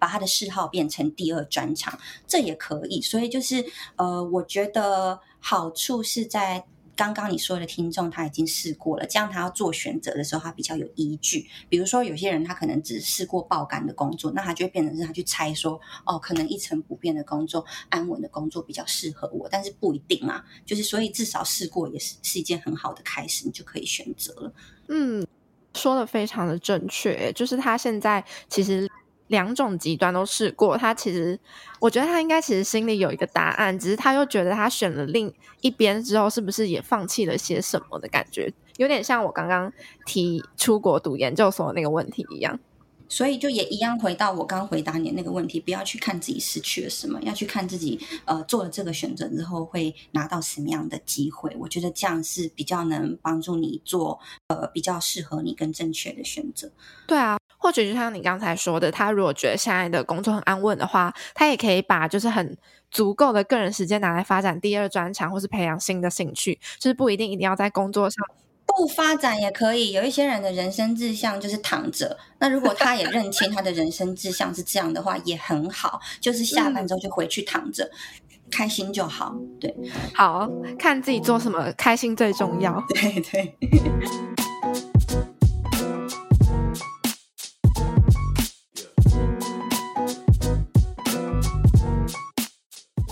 把他的嗜好变成第二专长，这也可以。所以就是呃，我觉得。好处是在刚刚你说的听众他已经试过了，这样他要做选择的时候，他比较有依据。比如说有些人他可能只试过爆肝的工作，那他就会变成是他去猜说，哦，可能一成不变的工作、安稳的工作比较适合我，但是不一定嘛。就是所以至少试过也是是一件很好的开始，你就可以选择了。嗯，说的非常的正确，就是他现在其实。两种极端都试过，他其实，我觉得他应该其实心里有一个答案，只是他又觉得他选了另一边之后，是不是也放弃了些什么的感觉，有点像我刚刚提出国读研究所的那个问题一样。所以就也一样回到我刚回答你的那个问题，不要去看自己失去了什么，要去看自己呃做了这个选择之后会拿到什么样的机会。我觉得这样是比较能帮助你做呃比较适合你跟正确的选择。对啊，或者就像你刚才说的，他如果觉得现在的工作很安稳的话，他也可以把就是很足够的个人时间拿来发展第二专长，或是培养新的兴趣，就是不一定一定要在工作上。不发展也可以，有一些人的人生志向就是躺着。那如果他也认清他的人生志向是这样的话，也很好，就是下班之后就回去躺着，嗯、开心就好。对，好，看自己做什么，开心最重要。对 对。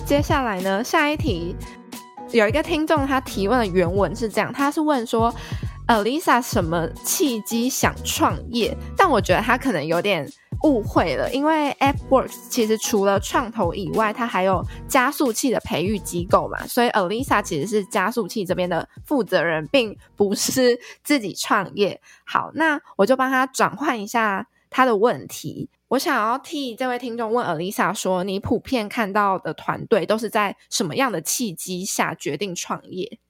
接下来呢，下一题。有一个听众，他提问的原文是这样，他是问说，Alisa 什么契机想创业？但我觉得他可能有点误会了，因为 AppWorks 其实除了创投以外，它还有加速器的培育机构嘛，所以 Alisa 其实是加速器这边的负责人，并不是自己创业。好，那我就帮他转换一下他的问题。我想要替这位听众问 Alyssa 说：“你普遍看到的团队都是在什么样的契机下决定创业？”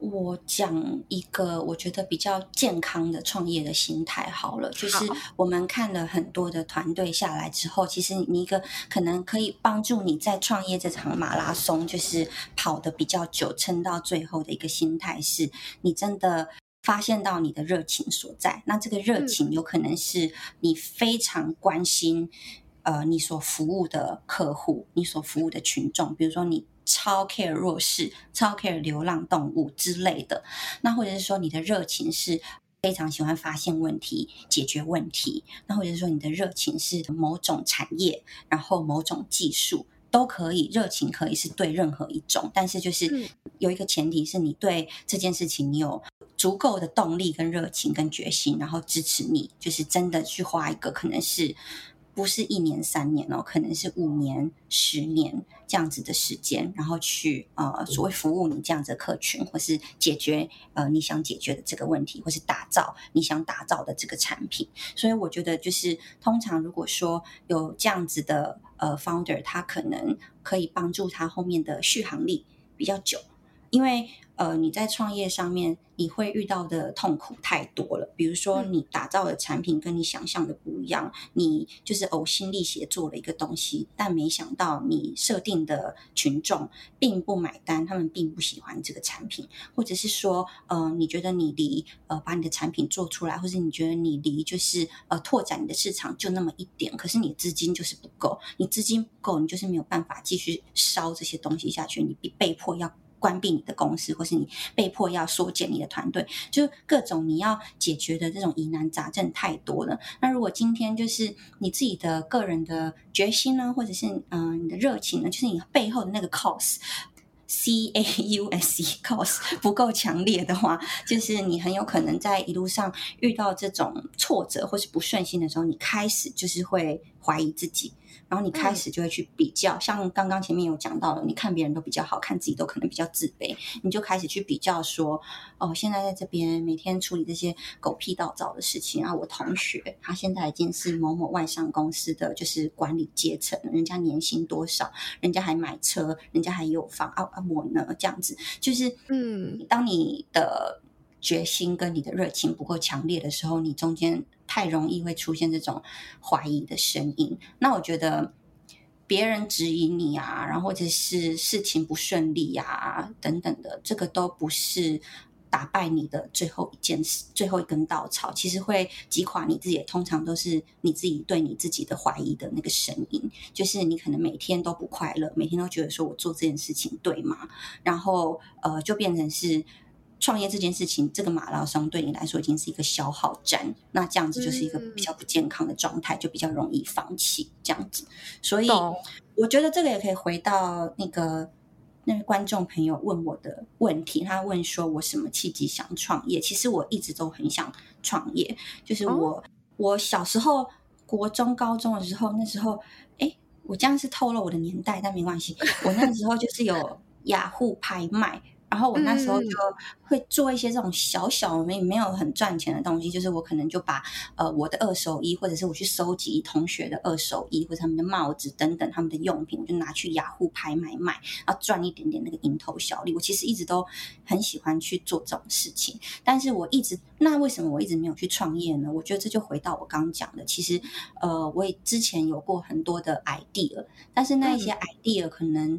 我讲一个我觉得比较健康的创业的心态好了，就是我们看了很多的团队下来之后，其实你一个可能可以帮助你在创业这场马拉松，就是跑的比较久，撑到最后的一个心态是，你真的。发现到你的热情所在，那这个热情有可能是你非常关心，呃，你所服务的客户，你所服务的群众，比如说你超 care 弱势，超 care 流浪动物之类的，那或者是说你的热情是非常喜欢发现问题、解决问题，那或者是说你的热情是某种产业，然后某种技术。都可以，热情可以是对任何一种，但是就是有一个前提是你对这件事情你有足够的动力跟热情跟决心，然后支持你，就是真的去花一个可能是不是一年三年哦，可能是五年十年这样子的时间，然后去呃所谓服务你这样子的客群，或是解决呃你想解决的这个问题，或是打造你想打造的这个产品。所以我觉得就是通常如果说有这样子的。呃，founder 他可能可以帮助他后面的续航力比较久，因为。呃，你在创业上面你会遇到的痛苦太多了。比如说，你打造的产品跟你想象的不一样，嗯、你就是呕心沥血做了一个东西，但没想到你设定的群众并不买单，他们并不喜欢这个产品，或者是说，呃，你觉得你离呃把你的产品做出来，或者你觉得你离就是呃拓展你的市场就那么一点，可是你资金就是不够，你资金不够，你就是没有办法继续烧这些东西下去，你被被迫要。关闭你的公司，或是你被迫要缩减你的团队，就各种你要解决的这种疑难杂症太多了。那如果今天就是你自己的个人的决心呢，或者是嗯、你的热情呢，就是你背后的那个 cause。C A U S E cause 不够强烈的话，就是你很有可能在一路上遇到这种挫折或是不顺心的时候，你开始就是会怀疑自己，然后你开始就会去比较，嗯、像刚刚前面有讲到的，你看别人都比较好，看自己都可能比较自卑，你就开始去比较说，哦，现在在这边每天处理这些狗屁倒灶的事情，然后我同学他现在已经是某某外商公司的就是管理阶层，人家年薪多少，人家还买车，人家还有房啊。我呢，这样子。就是，嗯，当你的决心跟你的热情不够强烈的时候，你中间太容易会出现这种怀疑的声音。那我觉得别人质疑你啊，然后或者是事情不顺利啊等等的，这个都不是。打败你的最后一件事，最后一根稻草，其实会击垮你自己。通常都是你自己对你自己的怀疑的那个声音，就是你可能每天都不快乐，每天都觉得说我做这件事情对吗？然后呃，就变成是创业这件事情，这个马拉松对你来说已经是一个消耗战。那这样子就是一个比较不健康的状态，就比较容易放弃这样子。所以我觉得这个也可以回到那个。那位观众朋友问我的问题，他问说：“我什么契机想创业？”其实我一直都很想创业，就是我、哦、我小时候国中、高中的时候，那时候，哎，我这样是透露我的年代，但没关系，我那时候就是有雅虎拍卖。然后我那时候就会做一些这种小小没没有很赚钱的东西，就是我可能就把呃我的二手衣，或者是我去收集同学的二手衣，或者他们的帽子等等他们的用品，我就拿去雅虎拍卖卖，然后赚一点点那个蝇头小利。我其实一直都很喜欢去做这种事情，但是我一直那为什么我一直没有去创业呢？我觉得这就回到我刚刚讲的，其实呃我也之前有过很多的 idea，但是那一些 idea 可能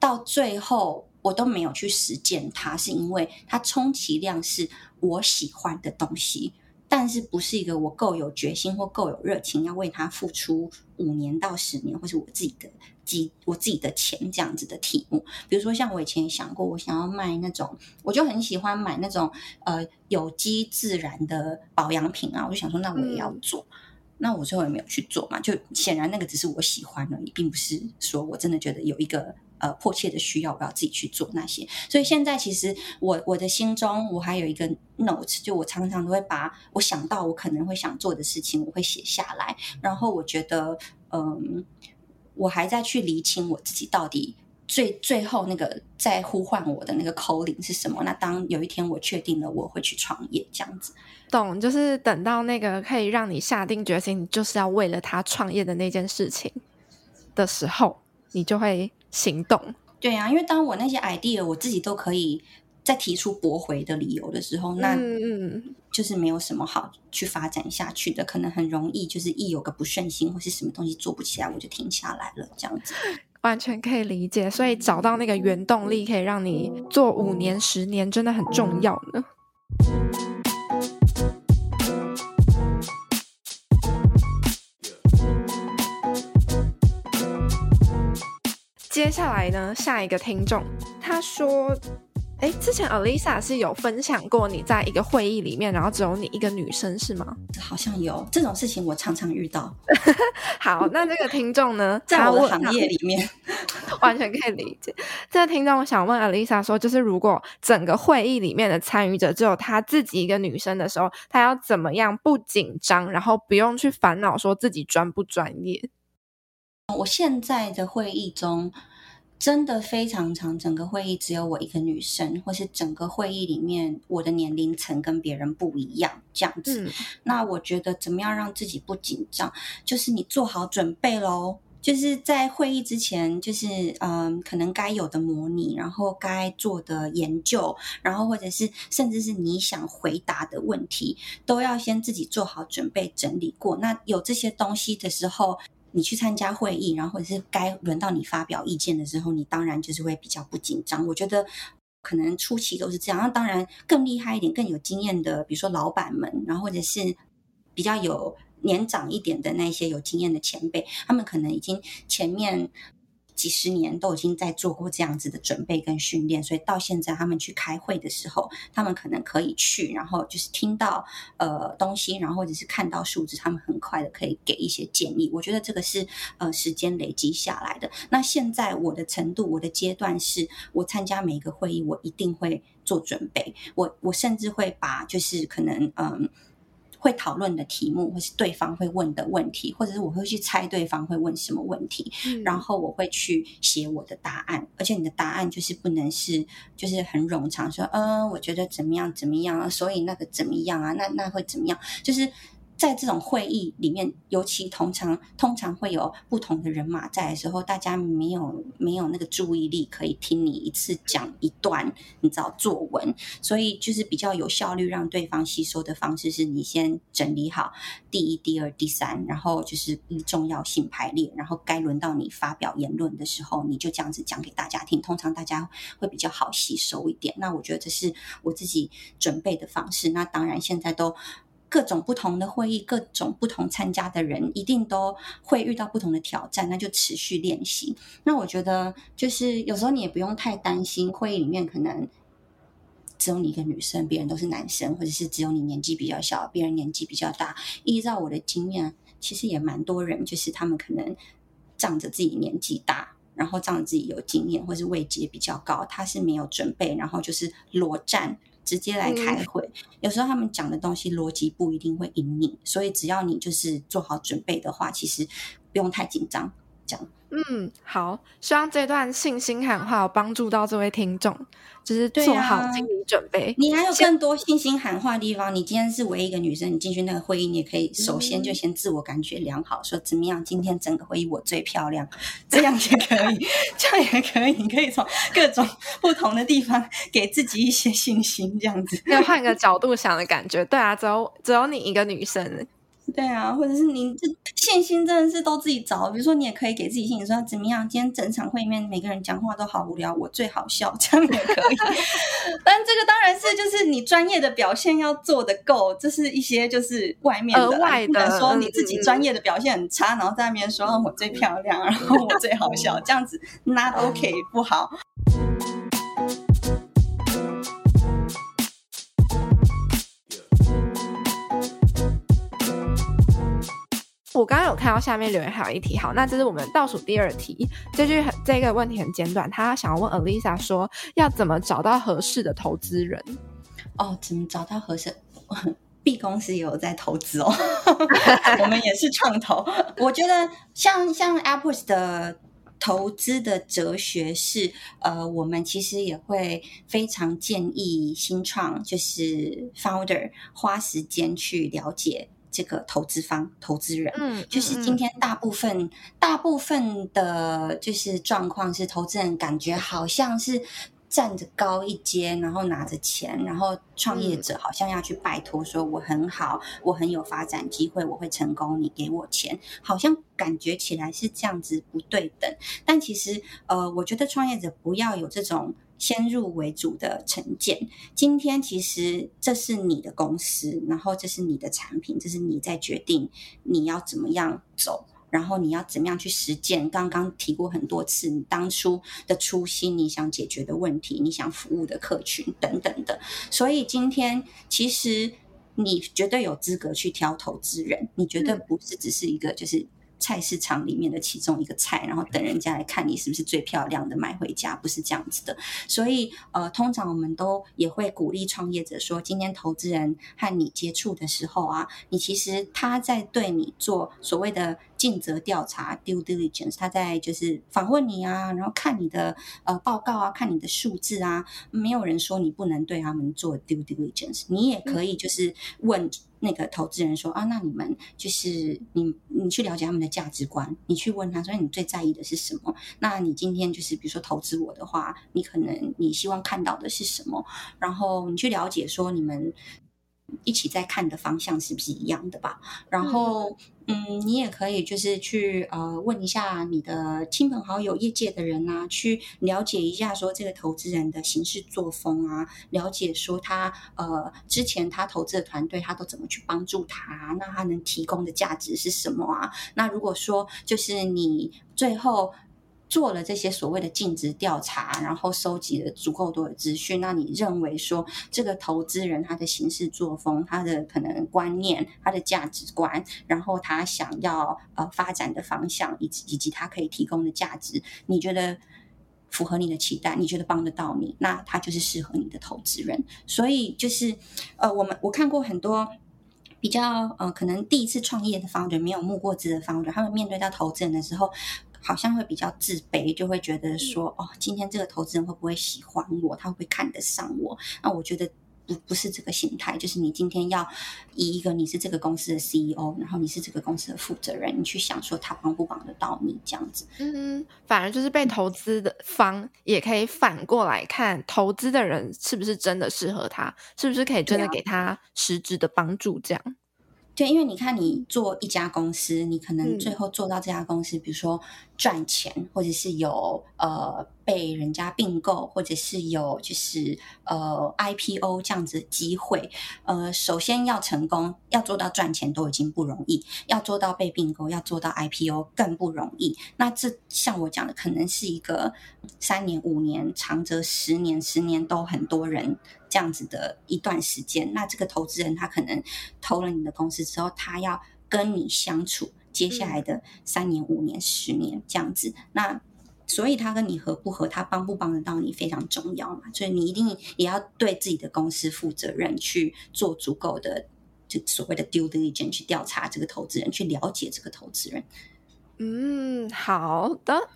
到最后。我都没有去实践它，是因为它充其量是我喜欢的东西，但是不是一个我够有决心或够有热情要为它付出五年到十年，或是我自己的积我自己的钱这样子的题目。比如说，像我以前也想过，我想要卖那种，我就很喜欢买那种呃有机自然的保养品啊，我就想说，那我也要做。嗯那我最后也没有去做嘛，就显然那个只是我喜欢而已，并不是说我真的觉得有一个呃迫切的需要，我要自己去做那些。所以现在其实我我的心中我还有一个 notes，就我常常都会把我想到我可能会想做的事情，我会写下来。然后我觉得，嗯，我还在去厘清我自己到底。最最后那个在呼唤我的那个口令是什么？那当有一天我确定了我会去创业，这样子，懂？就是等到那个可以让你下定决心，就是要为了他创业的那件事情的时候，你就会行动。对啊，因为当我那些 idea 我自己都可以再提出驳回的理由的时候，那嗯，就是没有什么好去发展下去的，可能很容易就是一有个不顺心或是什么东西做不起来，我就停下来了，这样子。完全可以理解，所以找到那个原动力，可以让你做五年、十年，真的很重要呢。接下来呢，下一个听众他说。哎，之前 Alyssa 是有分享过你在一个会议里面，然后只有你一个女生是吗？好像有这种事情，我常常遇到。好，那这个听众呢，在我的行业里面，完全可以理解。这个听众想问 Alyssa 说，就是如果整个会议里面的参与者只有她自己一个女生的时候，她要怎么样不紧张，然后不用去烦恼说自己专不专业？我现在的会议中。真的非常长，整个会议只有我一个女生，或是整个会议里面我的年龄层跟别人不一样，这样子。嗯、那我觉得怎么样让自己不紧张，就是你做好准备喽。就是在会议之前，就是嗯，可能该有的模拟，然后该做的研究，然后或者是甚至是你想回答的问题，都要先自己做好准备，整理过。那有这些东西的时候，你去参加会议，然后或者是该轮到你发表意见的时候，你当然就是会比较不紧张。我觉得可能初期都是这样。那当然更厉害一点、更有经验的，比如说老板们，然后或者是比较有。年长一点的那些有经验的前辈，他们可能已经前面几十年都已经在做过这样子的准备跟训练，所以到现在他们去开会的时候，他们可能可以去，然后就是听到呃东西，然后或者是看到数字，他们很快的可以给一些建议。我觉得这个是呃时间累积下来的。那现在我的程度，我的阶段是，我参加每一个会议，我一定会做准备，我我甚至会把就是可能嗯。会讨论的题目，或是对方会问的问题，或者是我会去猜对方会问什么问题，嗯、然后我会去写我的答案。而且你的答案就是不能是就是很冗长，说嗯，我觉得怎么样怎么样啊，所以那个怎么样啊？那那会怎么样？就是。在这种会议里面，尤其通常通常会有不同的人马在的时候，大家没有没有那个注意力可以听你一次讲一段，你知道作文，所以就是比较有效率让对方吸收的方式是你先整理好第一、第二、第三，然后就是依重要性排列，然后该轮到你发表言论的时候，你就这样子讲给大家听，通常大家会比较好吸收一点。那我觉得这是我自己准备的方式。那当然现在都。各种不同的会议，各种不同参加的人，一定都会遇到不同的挑战，那就持续练习。那我觉得，就是有时候你也不用太担心，会议里面可能只有你一个女生，别人都是男生，或者是只有你年纪比较小，别人年纪比较大。依照我的经验，其实也蛮多人，就是他们可能仗着自己年纪大，然后仗着自己有经验，或是位阶比较高，他是没有准备，然后就是裸战。直接来开会，嗯、有时候他们讲的东西逻辑不一定会赢你，所以只要你就是做好准备的话，其实不用太紧张。这样。嗯，好，希望这段信心喊话有帮助到这位听众，就是做好心理准备。啊、你还有更多信心喊话的地方。你今天是唯一一个女生，你进去那个会议，你也可以首先就先自我感觉良好，嗯、说怎么样？今天整个会议我最漂亮，这样也可以，这样也可以。你可以从各种不同的地方给自己一些信心，这样子。要换个角度想的感觉，对啊，只有只有你一个女生。对啊，或者是你这信心真的是都自己找。比如说，你也可以给自己信心，说怎么样？今天整场会里面每个人讲话都好无聊，我最好笑，这样也可以。但这个当然是就是你专业的表现要做得够，这是一些就是外面的，额外的说你自己专业的表现很差，然后在那边说我最漂亮，然后我最好笑，这样子 not OK 不好。我刚刚有看到下面留言还有一题，好，那这是我们倒数第二题。这句这个问题很简短，他想要问 Alyssa 说，要怎么找到合适的投资人？哦，怎么找到合适？B 公司也有在投资哦，我们也是创投。我觉得像像 AppWorks 的投资的哲学是，呃，我们其实也会非常建议新创，就是 Founder 花时间去了解。这个投资方、投资人，嗯，就是今天大部分、嗯、大部分的，就是状况是，投资人感觉好像是站着高一阶，然后拿着钱，然后创业者好像要去拜托说，我很好，我很有发展机会，我会成功，你给我钱，好像感觉起来是这样子不对等。但其实，呃，我觉得创业者不要有这种。先入为主的成见，今天其实这是你的公司，然后这是你的产品，这是你在决定你要怎么样走，然后你要怎么样去实践。刚刚提过很多次，你当初的初心，你想解决的问题，你想服务的客群等等的。所以今天其实你绝对有资格去挑投资人，你绝对不是只是一个就是。菜市场里面的其中一个菜，然后等人家来看你是不是最漂亮的买回家，不是这样子的。所以，呃，通常我们都也会鼓励创业者说，今天投资人和你接触的时候啊，你其实他在对你做所谓的尽责调查 （due diligence），他在就是访问你啊，然后看你的呃报告啊，看你的数字啊，没有人说你不能对他们做 due diligence，你也可以就是问。那个投资人说啊，那你们就是你你去了解他们的价值观，你去问他说你最在意的是什么？那你今天就是比如说投资我的话，你可能你希望看到的是什么？然后你去了解说你们。一起在看的方向是不是一样的吧？然后，嗯，嗯，你也可以就是去呃问一下你的亲朋好友、业界的人啊，去了解一下说这个投资人的行事作风啊，了解说他呃之前他投资的团队他都怎么去帮助他，那他能提供的价值是什么啊？那如果说就是你最后。做了这些所谓的尽职调查，然后收集了足够多的资讯，那你认为说这个投资人他的行事作风、他的可能观念、他的价值观，然后他想要呃发展的方向，以及以及他可以提供的价值，你觉得符合你的期待？你觉得帮得到你？那他就是适合你的投资人。所以就是呃，我们我看过很多比较呃，可能第一次创业的 founder，没有募过资的 founder，他们面对到投资人的时候。好像会比较自卑，就会觉得说，哦，今天这个投资人会不会喜欢我？他会不会看得上我？那我觉得不不是这个心态，就是你今天要以一个你是这个公司的 CEO，然后你是这个公司的负责人，你去想说他帮不帮得到你这样子。嗯，反而就是被投资的方也可以反过来看，投资的人是不是真的适合他，是不是可以真的给他实质的帮助这样。对，因为你看，你做一家公司，你可能最后做到这家公司，嗯、比如说赚钱，或者是有呃被人家并购，或者是有就是呃 IPO 这样子的机会。呃，首先要成功，要做到赚钱都已经不容易，要做到被并购，要做到 IPO 更不容易。那这像我讲的，可能是一个三年、五年，长则十年，十年都很多人。这样子的一段时间，那这个投资人他可能投了你的公司之后，他要跟你相处接下来的三年、五年、十年这样子。那所以他跟你合不合，他帮不帮得到你非常重要嘛。所以你一定也要对自己的公司负责任，去做足够的就所谓的 due diligence 去调查这个投资人，去了解这个投资人。嗯，好的。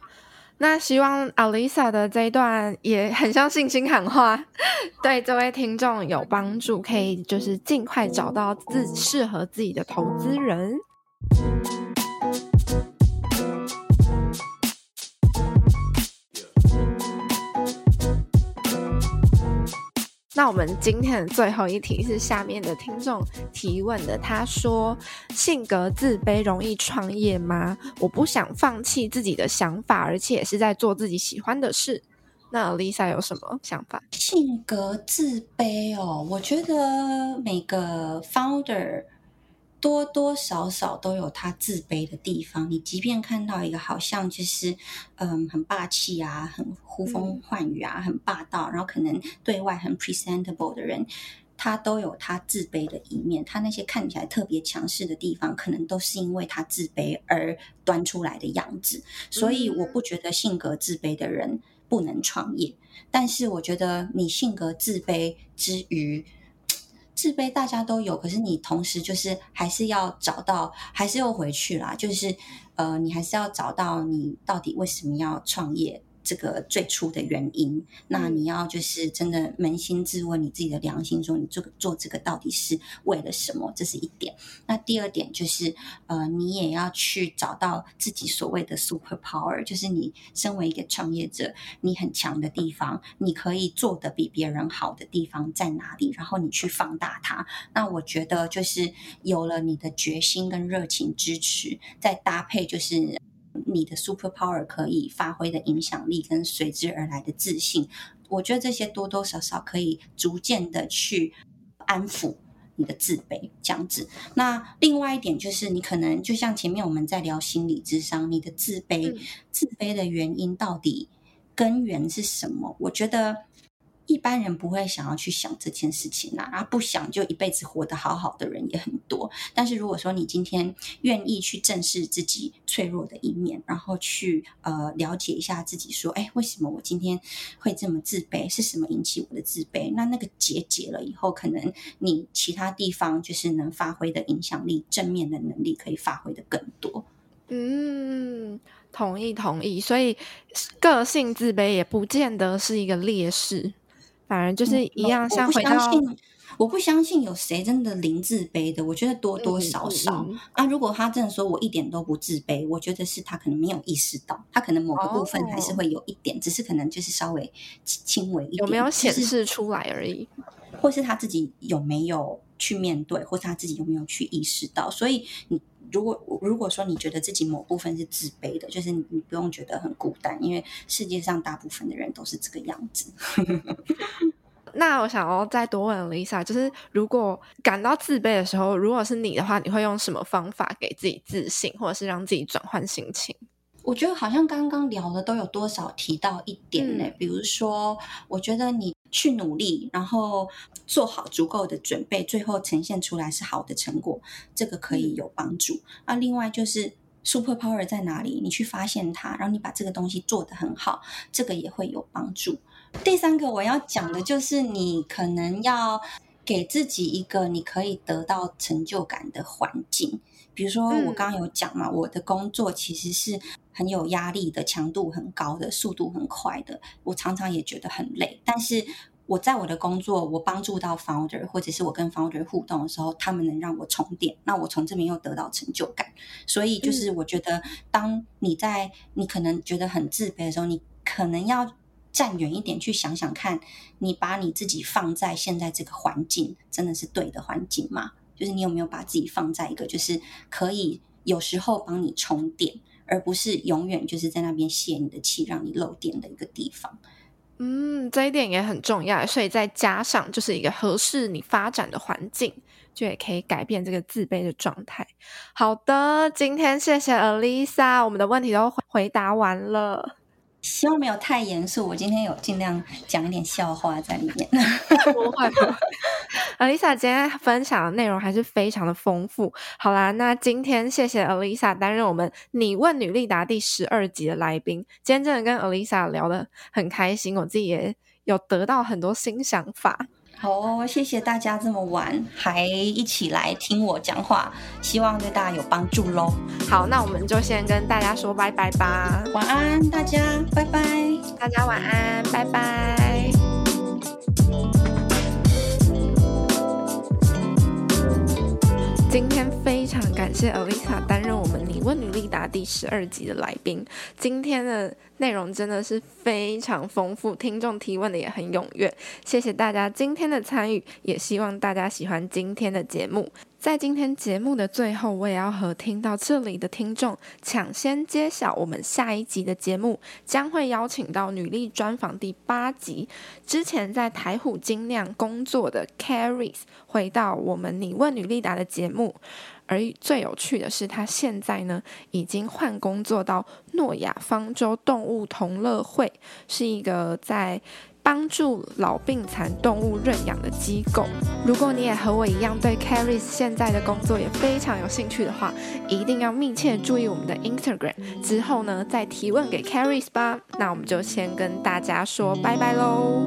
那希望 Alyssa 的这一段也很像信心喊话，对这位听众有帮助，可以就是尽快找到自适合自己的投资人。那我们今天的最后一题是下面的听众提问的，他说：“性格自卑容易创业吗？我不想放弃自己的想法，而且也是在做自己喜欢的事。”那 Lisa 有什么想法？性格自卑哦，我觉得每个 founder。多多少少都有他自卑的地方。你即便看到一个好像就是，嗯，很霸气啊，很呼风唤雨啊，很霸道，然后可能对外很 presentable 的人，他都有他自卑的一面。他那些看起来特别强势的地方，可能都是因为他自卑而端出来的样子。所以我不觉得性格自卑的人不能创业，但是我觉得你性格自卑之余。自卑大家都有，可是你同时就是还是要找到，还是又回去啦，就是呃，你还是要找到你到底为什么要创业。这个最初的原因，那你要就是真的扪心自问你自己的良心，说你这个做这个到底是为了什么？这是一点。那第二点就是，呃，你也要去找到自己所谓的 super power，就是你身为一个创业者，你很强的地方，你可以做得比别人好的地方在哪里？然后你去放大它。那我觉得就是有了你的决心跟热情支持，再搭配就是。你的 super power 可以发挥的影响力跟随之而来的自信，我觉得这些多多少少可以逐渐的去安抚你的自卑，这样子。那另外一点就是，你可能就像前面我们在聊心理智商，你的自卑，嗯、自卑的原因到底根源是什么？我觉得。一般人不会想要去想这件事情啦啊，不想就一辈子活得好好的人也很多。但是如果说你今天愿意去正视自己脆弱的一面，然后去呃了解一下自己，说，哎，为什么我今天会这么自卑？是什么引起我的自卑？那那个结解了以后，可能你其他地方就是能发挥的影响力、正面的能力可以发挥的更多。嗯，同意同意。所以个性自卑也不见得是一个劣势。反而就是一样，像回到、嗯、我不相信，我不相信有谁真的零自卑的。我觉得多多少少、嗯嗯嗯、啊，如果他真的说我一点都不自卑，我觉得是他可能没有意识到，他可能某个部分还是会有一点，哦、只是可能就是稍微轻微一点，有没有显示出来而已，或是他自己有没有去面对，或是他自己有没有去意识到。所以你如果如果说你觉得自己某部分是自卑的，就是你不用觉得很孤单，因为世界上大部分的人都是这个样子。那我想要再多问 Lisa，就是如果感到自卑的时候，如果是你的话，你会用什么方法给自己自信，或者是让自己转换心情？我觉得好像刚刚聊的都有多少提到一点呢？嗯、比如说，我觉得你去努力，然后做好足够的准备，最后呈现出来是好的成果，这个可以有帮助。那、另外就是 super power 在哪里？你去发现它，然后你把这个东西做得很好，这个也会有帮助。第三个我要讲的就是，你可能要给自己一个你可以得到成就感的环境。比如说，我刚刚有讲嘛，我的工作其实是很有压力的，强度很高的，速度很快的，我常常也觉得很累。但是我在我的工作，我帮助到 founder，或者是我跟 founder 互动的时候，他们能让我充电，那我从这边又得到成就感。所以，就是我觉得，当你在你可能觉得很自卑的时候，你可能要。站远一点去想想看，你把你自己放在现在这个环境，真的是对的环境吗？就是你有没有把自己放在一个就是可以有时候帮你充电，而不是永远就是在那边泄你的气，让你漏电的一个地方。嗯，这一点也很重要，所以再加上就是一个合适你发展的环境，就也可以改变这个自卑的状态。好的，今天谢谢 Alisa，我们的问题都回答完了。希望没有太严肃，我今天有尽量讲一点笑话在里面。不会，Alyssa 今天分享的内容还是非常的丰富。好啦，那今天谢谢阿丽萨担任我们“你问女力答”第十二集的来宾。今天真的跟阿丽萨聊得很开心，我自己也有得到很多新想法。好哦，谢谢大家这么晚还一起来听我讲话，希望对大家有帮助喽。好，那我们就先跟大家说拜拜吧，晚安大家，拜拜，大家晚安，拜拜。今天非常感谢 Alisa 担任我们“你问女力答”第十二集的来宾。今天的内容真的是非常丰富，听众提问的也很踊跃。谢谢大家今天的参与，也希望大家喜欢今天的节目。在今天节目的最后，我也要和听到这里的听众抢先揭晓，我们下一集的节目将会邀请到女力专访第八集，之前在台虎精酿工作的 Caris 回到我们“你问女力答”的节目。而最有趣的是，她现在呢已经换工作到诺亚方舟动物同乐会，是一个在。帮助老病残动物认养的机构。如果你也和我一样对 Caris 现在的工作也非常有兴趣的话，一定要密切注意我们的 Instagram，之后呢再提问给 Caris 吧。那我们就先跟大家说拜拜喽。